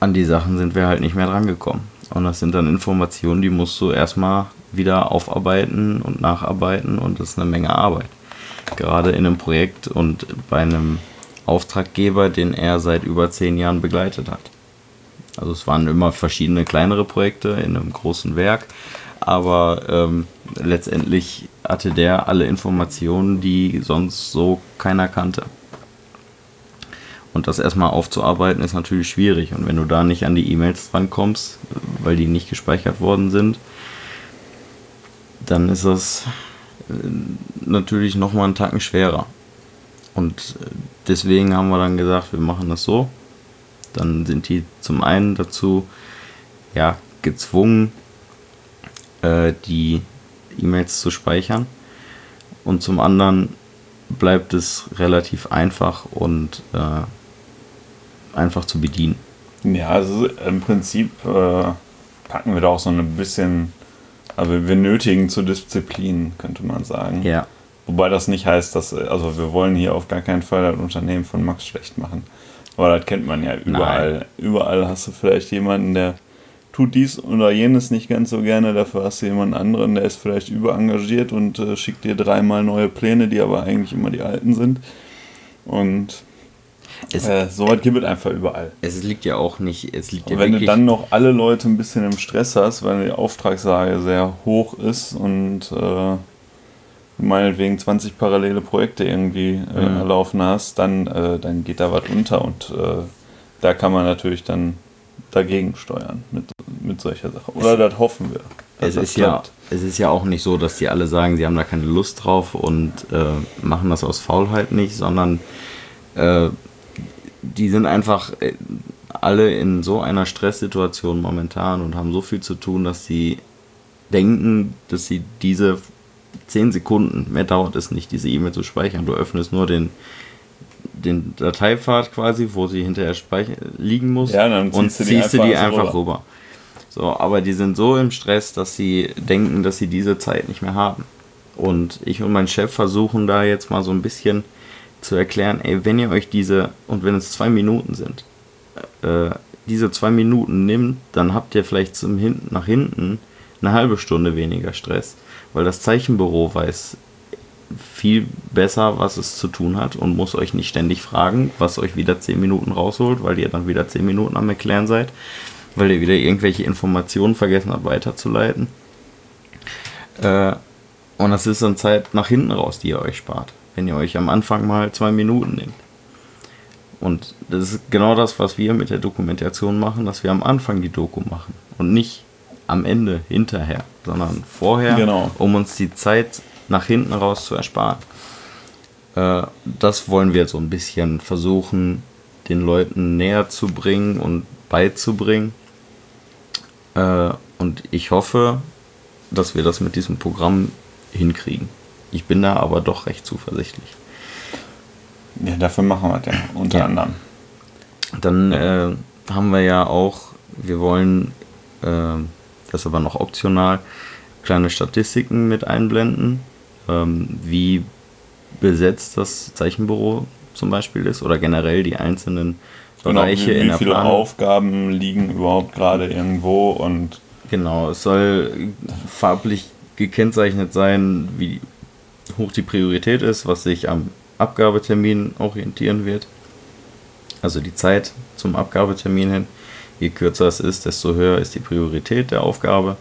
an die Sachen sind wir halt nicht mehr drangekommen. Und das sind dann Informationen, die musst du erstmal wieder aufarbeiten und nacharbeiten und das ist eine Menge Arbeit. Gerade in einem Projekt und bei einem Auftraggeber, den er seit über zehn Jahren begleitet hat. Also es waren immer verschiedene kleinere Projekte in einem großen Werk, aber ähm, letztendlich hatte der alle Informationen, die sonst so keiner kannte. Und das erstmal aufzuarbeiten ist natürlich schwierig. Und wenn du da nicht an die E-Mails drankommst, weil die nicht gespeichert worden sind, dann ist das äh, natürlich nochmal einen Tacken schwerer. Und äh, deswegen haben wir dann gesagt, wir machen das so. Dann sind die zum einen dazu ja, gezwungen, äh, die E-Mails zu speichern. Und zum anderen bleibt es relativ einfach und äh, einfach zu bedienen. Ja, also im Prinzip äh, packen wir da auch so ein bisschen, aber wir nötigen zur Disziplin, könnte man sagen. Ja. Wobei das nicht heißt, dass, also wir wollen hier auf gar keinen Fall das Unternehmen von Max schlecht machen. Aber das kennt man ja überall. Nein. Überall hast du vielleicht jemanden, der tut dies oder jenes nicht ganz so gerne. Dafür hast du jemanden anderen, der ist vielleicht überengagiert und äh, schickt dir dreimal neue Pläne, die aber eigentlich immer die alten sind. Und es, äh, so weit gibt es einfach überall. Es liegt ja auch nicht. Es liegt ja wenn du dann noch alle Leute ein bisschen im Stress hast, weil die Auftragslage sehr hoch ist und äh, meinetwegen 20 parallele Projekte irgendwie äh, mhm. laufen hast, dann, äh, dann geht da was unter und äh, da kann man natürlich dann dagegen steuern mit, mit solcher Sache. Oder es, das hoffen wir. Es ist, ja, es ist ja auch nicht so, dass die alle sagen, sie haben da keine Lust drauf und äh, machen das aus Faulheit nicht, sondern äh, die sind einfach äh, alle in so einer Stresssituation momentan und haben so viel zu tun, dass sie denken, dass sie diese 10 Sekunden, mehr dauert es nicht, diese E-Mail zu speichern. Du öffnest nur den, den Dateipfad quasi, wo sie hinterher liegen muss ja, und ziehst du die einfach, die einfach rüber. rüber. So, aber die sind so im Stress, dass sie denken, dass sie diese Zeit nicht mehr haben. Und ich und mein Chef versuchen da jetzt mal so ein bisschen zu erklären, ey, wenn ihr euch diese, und wenn es zwei Minuten sind, äh, diese zwei Minuten nimmt, dann habt ihr vielleicht zum Hin nach hinten eine halbe Stunde weniger Stress weil das Zeichenbüro weiß viel besser, was es zu tun hat und muss euch nicht ständig fragen, was euch wieder 10 Minuten rausholt, weil ihr dann wieder 10 Minuten am Erklären seid, weil ihr wieder irgendwelche Informationen vergessen habt weiterzuleiten. Äh, und das ist dann Zeit nach hinten raus, die ihr euch spart, wenn ihr euch am Anfang mal zwei Minuten nehmt. Und das ist genau das, was wir mit der Dokumentation machen, dass wir am Anfang die Doku machen und nicht am Ende hinterher, sondern vorher, genau. um uns die Zeit nach hinten raus zu ersparen. Äh, das wollen wir so ein bisschen versuchen, den Leuten näher zu bringen und beizubringen. Äh, und ich hoffe, dass wir das mit diesem Programm hinkriegen. Ich bin da aber doch recht zuversichtlich. Ja, dafür machen wir den unter ja. anderem. Dann äh, haben wir ja auch, wir wollen äh, das ist aber noch optional, kleine Statistiken mit einblenden, ähm, wie besetzt das Zeichenbüro zum Beispiel ist oder generell die einzelnen genau, Bereiche wie, wie in der viele Planung. Aufgaben liegen überhaupt gerade irgendwo und genau, es soll farblich gekennzeichnet sein, wie hoch die Priorität ist, was sich am Abgabetermin orientieren wird. Also die Zeit zum Abgabetermin hin. Je kürzer es ist, desto höher ist die Priorität der Aufgabe.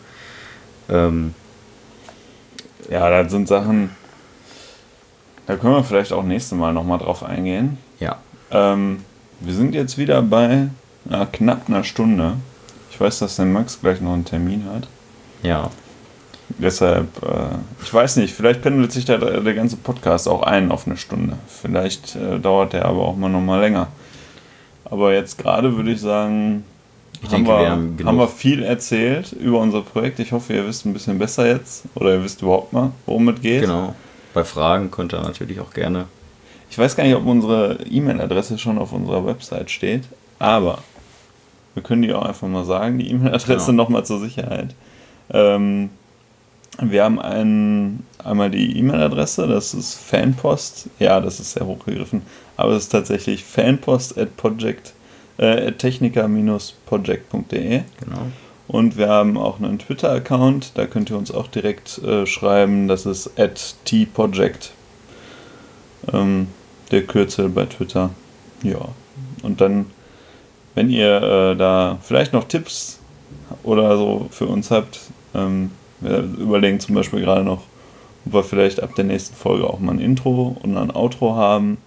Ähm, ja, das sind Sachen, da können wir vielleicht auch nächstes Mal nochmal drauf eingehen. Ja. Ähm, wir sind jetzt wieder bei na, knapp einer Stunde. Ich weiß, dass der Max gleich noch einen Termin hat. Ja. Deshalb, äh, ich weiß nicht, vielleicht pendelt sich der, der ganze Podcast auch ein auf eine Stunde. Vielleicht äh, dauert der aber auch mal noch mal länger. Aber jetzt gerade würde ich sagen, Ich haben, denke, wir, haben, haben wir viel erzählt über unser Projekt. Ich hoffe, ihr wisst ein bisschen besser jetzt. Oder ihr wisst überhaupt mal, worum es geht. Genau. Bei Fragen könnt ihr natürlich auch gerne. Ich weiß gar nicht, ob unsere E-Mail-Adresse schon auf unserer Website steht, aber wir können die auch einfach mal sagen, die E-Mail-Adresse Genau. nochmal zur Sicherheit. Ähm, wir haben ein, einmal die E-Mail-Adresse, das ist Fanpost. Ja, das ist sehr hochgegriffen, aber es ist tatsächlich fanpost at project, äh, at technica-project.de. Genau. Und wir haben auch einen Twitter-Account, da könnt ihr uns auch direkt äh, schreiben, das ist at tproject. Ähm, der Kürzel bei Twitter. Ja. Und dann, wenn ihr äh, da vielleicht noch Tipps oder so für uns habt, ähm, wir überlegen zum Beispiel gerade noch, ob wir vielleicht ab der nächsten Folge auch mal ein Intro und ein Outro haben.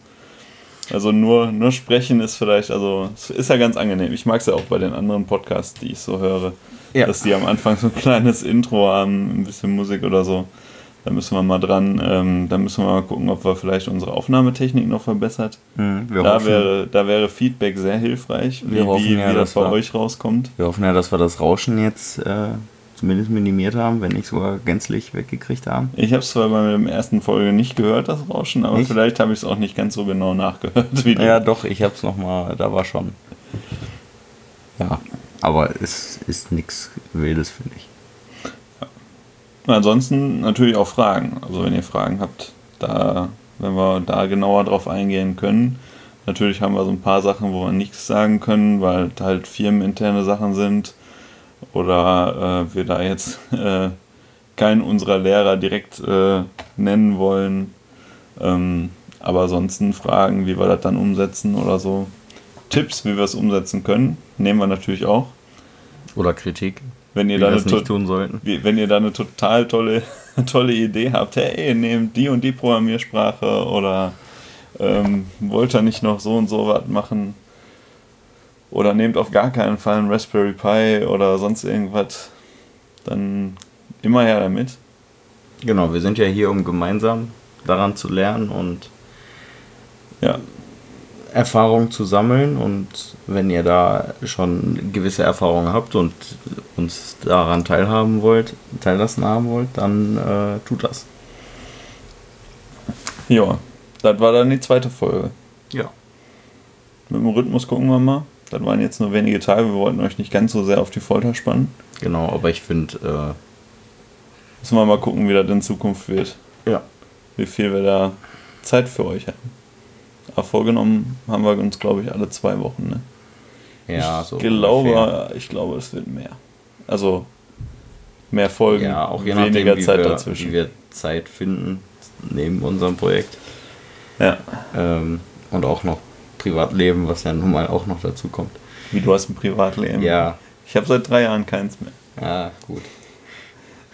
Also nur, nur sprechen ist vielleicht, also es ist ja ganz angenehm. Ich mag es ja auch bei den anderen Podcasts, die ich so höre, Ja. dass die am Anfang so ein kleines Intro haben, ein bisschen Musik oder so. Da müssen wir mal dran, ähm, da müssen wir mal gucken, ob wir vielleicht unsere Aufnahmetechnik noch verbessert. Hm, wir, Da hoffen, wäre, da wäre Feedback sehr hilfreich, wie, Wir hoffen wie, ja, wie das bei wir- euch rauskommt. wir hoffen ja, dass wir das Rauschen jetzt äh, zumindest minimiert haben, wenn nicht sogar gänzlich weggekriegt haben. Ich habe es zwar bei der ersten Folge nicht gehört, das Rauschen, aber Nicht? vielleicht habe ich es auch nicht ganz so genau nachgehört wie. Ja, doch, ich hab's nochmal, da war schon. Ja, aber es ist nichts Wildes, finde ich. Ansonsten natürlich auch Fragen. Also wenn ihr Fragen habt, da, wenn wir da genauer drauf eingehen können. Natürlich haben wir so ein paar Sachen, wo wir nichts sagen können, weil halt firmeninterne Sachen sind. Oder äh, wir da jetzt äh, keinen unserer Lehrer direkt äh, nennen wollen. Ähm, aber ansonsten Fragen, wie wir das dann umsetzen oder so. Tipps, wie wir es umsetzen können, nehmen wir natürlich auch. Oder Kritik, Wenn ihr da eine to- tun sollten. wie, wenn ihr da eine total tolle, [laughs] tolle Idee habt, hey, nehmt die und die Programmiersprache oder ähm, wollt ihr nicht noch so und so was machen oder nehmt auf gar keinen Fall ein Raspberry Pi oder sonst irgendwas, dann immer her damit. Genau, wir sind ja hier, um gemeinsam daran zu lernen und Ja, Erfahrung zu sammeln. Und wenn ihr da schon gewisse Erfahrungen habt und uns daran teilhaben wollt, teillassen haben wollt, dann äh, tut das. ja, das war dann die zweite Folge. Ja. Mit dem Rhythmus gucken wir mal. Das waren jetzt nur wenige Tage, wir wollten euch nicht ganz so sehr auf die Folter spannen. Genau, aber ich finde, Müssen wir mal gucken, wie das in Zukunft wird. äh, ja. wie viel wir da Zeit für euch haben. Aber vorgenommen haben wir uns, glaube ich, alle zwei Wochen. Ne? Ja, ich, so glaube, ungefähr. ich glaube, es wird mehr. Also mehr Folgen, Ja, auch je nachdem, weniger Zeit wir, dazwischen. wie wir Zeit finden neben unserem Projekt. ja, Ähm, und auch noch Privatleben, was ja nun mal auch noch dazu kommt. wie du hast ein Privatleben. Ja, Ich habe seit drei Jahren keins mehr. ja, gut.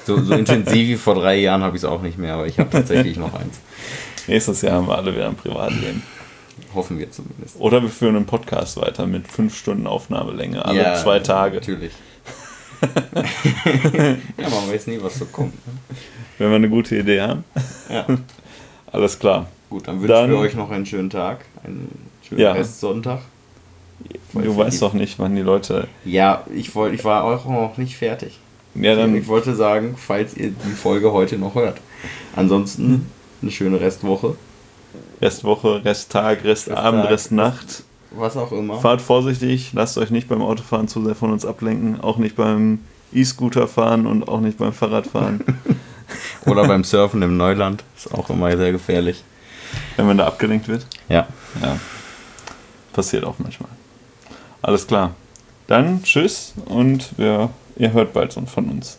So, so intensiv wie vor drei Jahren habe ich es auch nicht mehr, aber ich habe tatsächlich noch eins. [laughs] Nächstes Jahr haben wir alle wieder ein Privatleben. Hoffen wir zumindest. Oder wir führen einen Podcast weiter mit fünf Stunden Aufnahmelänge, alle Ja, zwei Tage. Natürlich. [laughs] [laughs] ja, man weiß nie, was so kommt. Ne? Wenn wir eine gute Idee haben. Ja. Alles klar. Gut, dann wünschen Dann- wir euch noch einen schönen Tag, einen schönen Ja. Restsonntag. Du ihr weißt doch nicht, wann die Leute. Ja, ich, wollt, ich war auch noch nicht fertig. Ja, dann ich wollte sagen, falls ihr die Folge heute noch hört. Ansonsten eine schöne Restwoche, Restwoche, Resttag, Restabend, Resttag, Restnacht. was auch immer. Fahrt vorsichtig, lasst euch nicht beim Autofahren zu sehr von uns ablenken, auch nicht beim E-Scooter fahren und auch nicht beim Fahrradfahren. [laughs] Oder beim Surfen im Neuland. Ist auch immer sehr gefährlich. wenn man da abgelenkt wird. Ja. Ja. Passiert auch manchmal. Alles klar. Dann tschüss und wir, ihr hört bald von uns.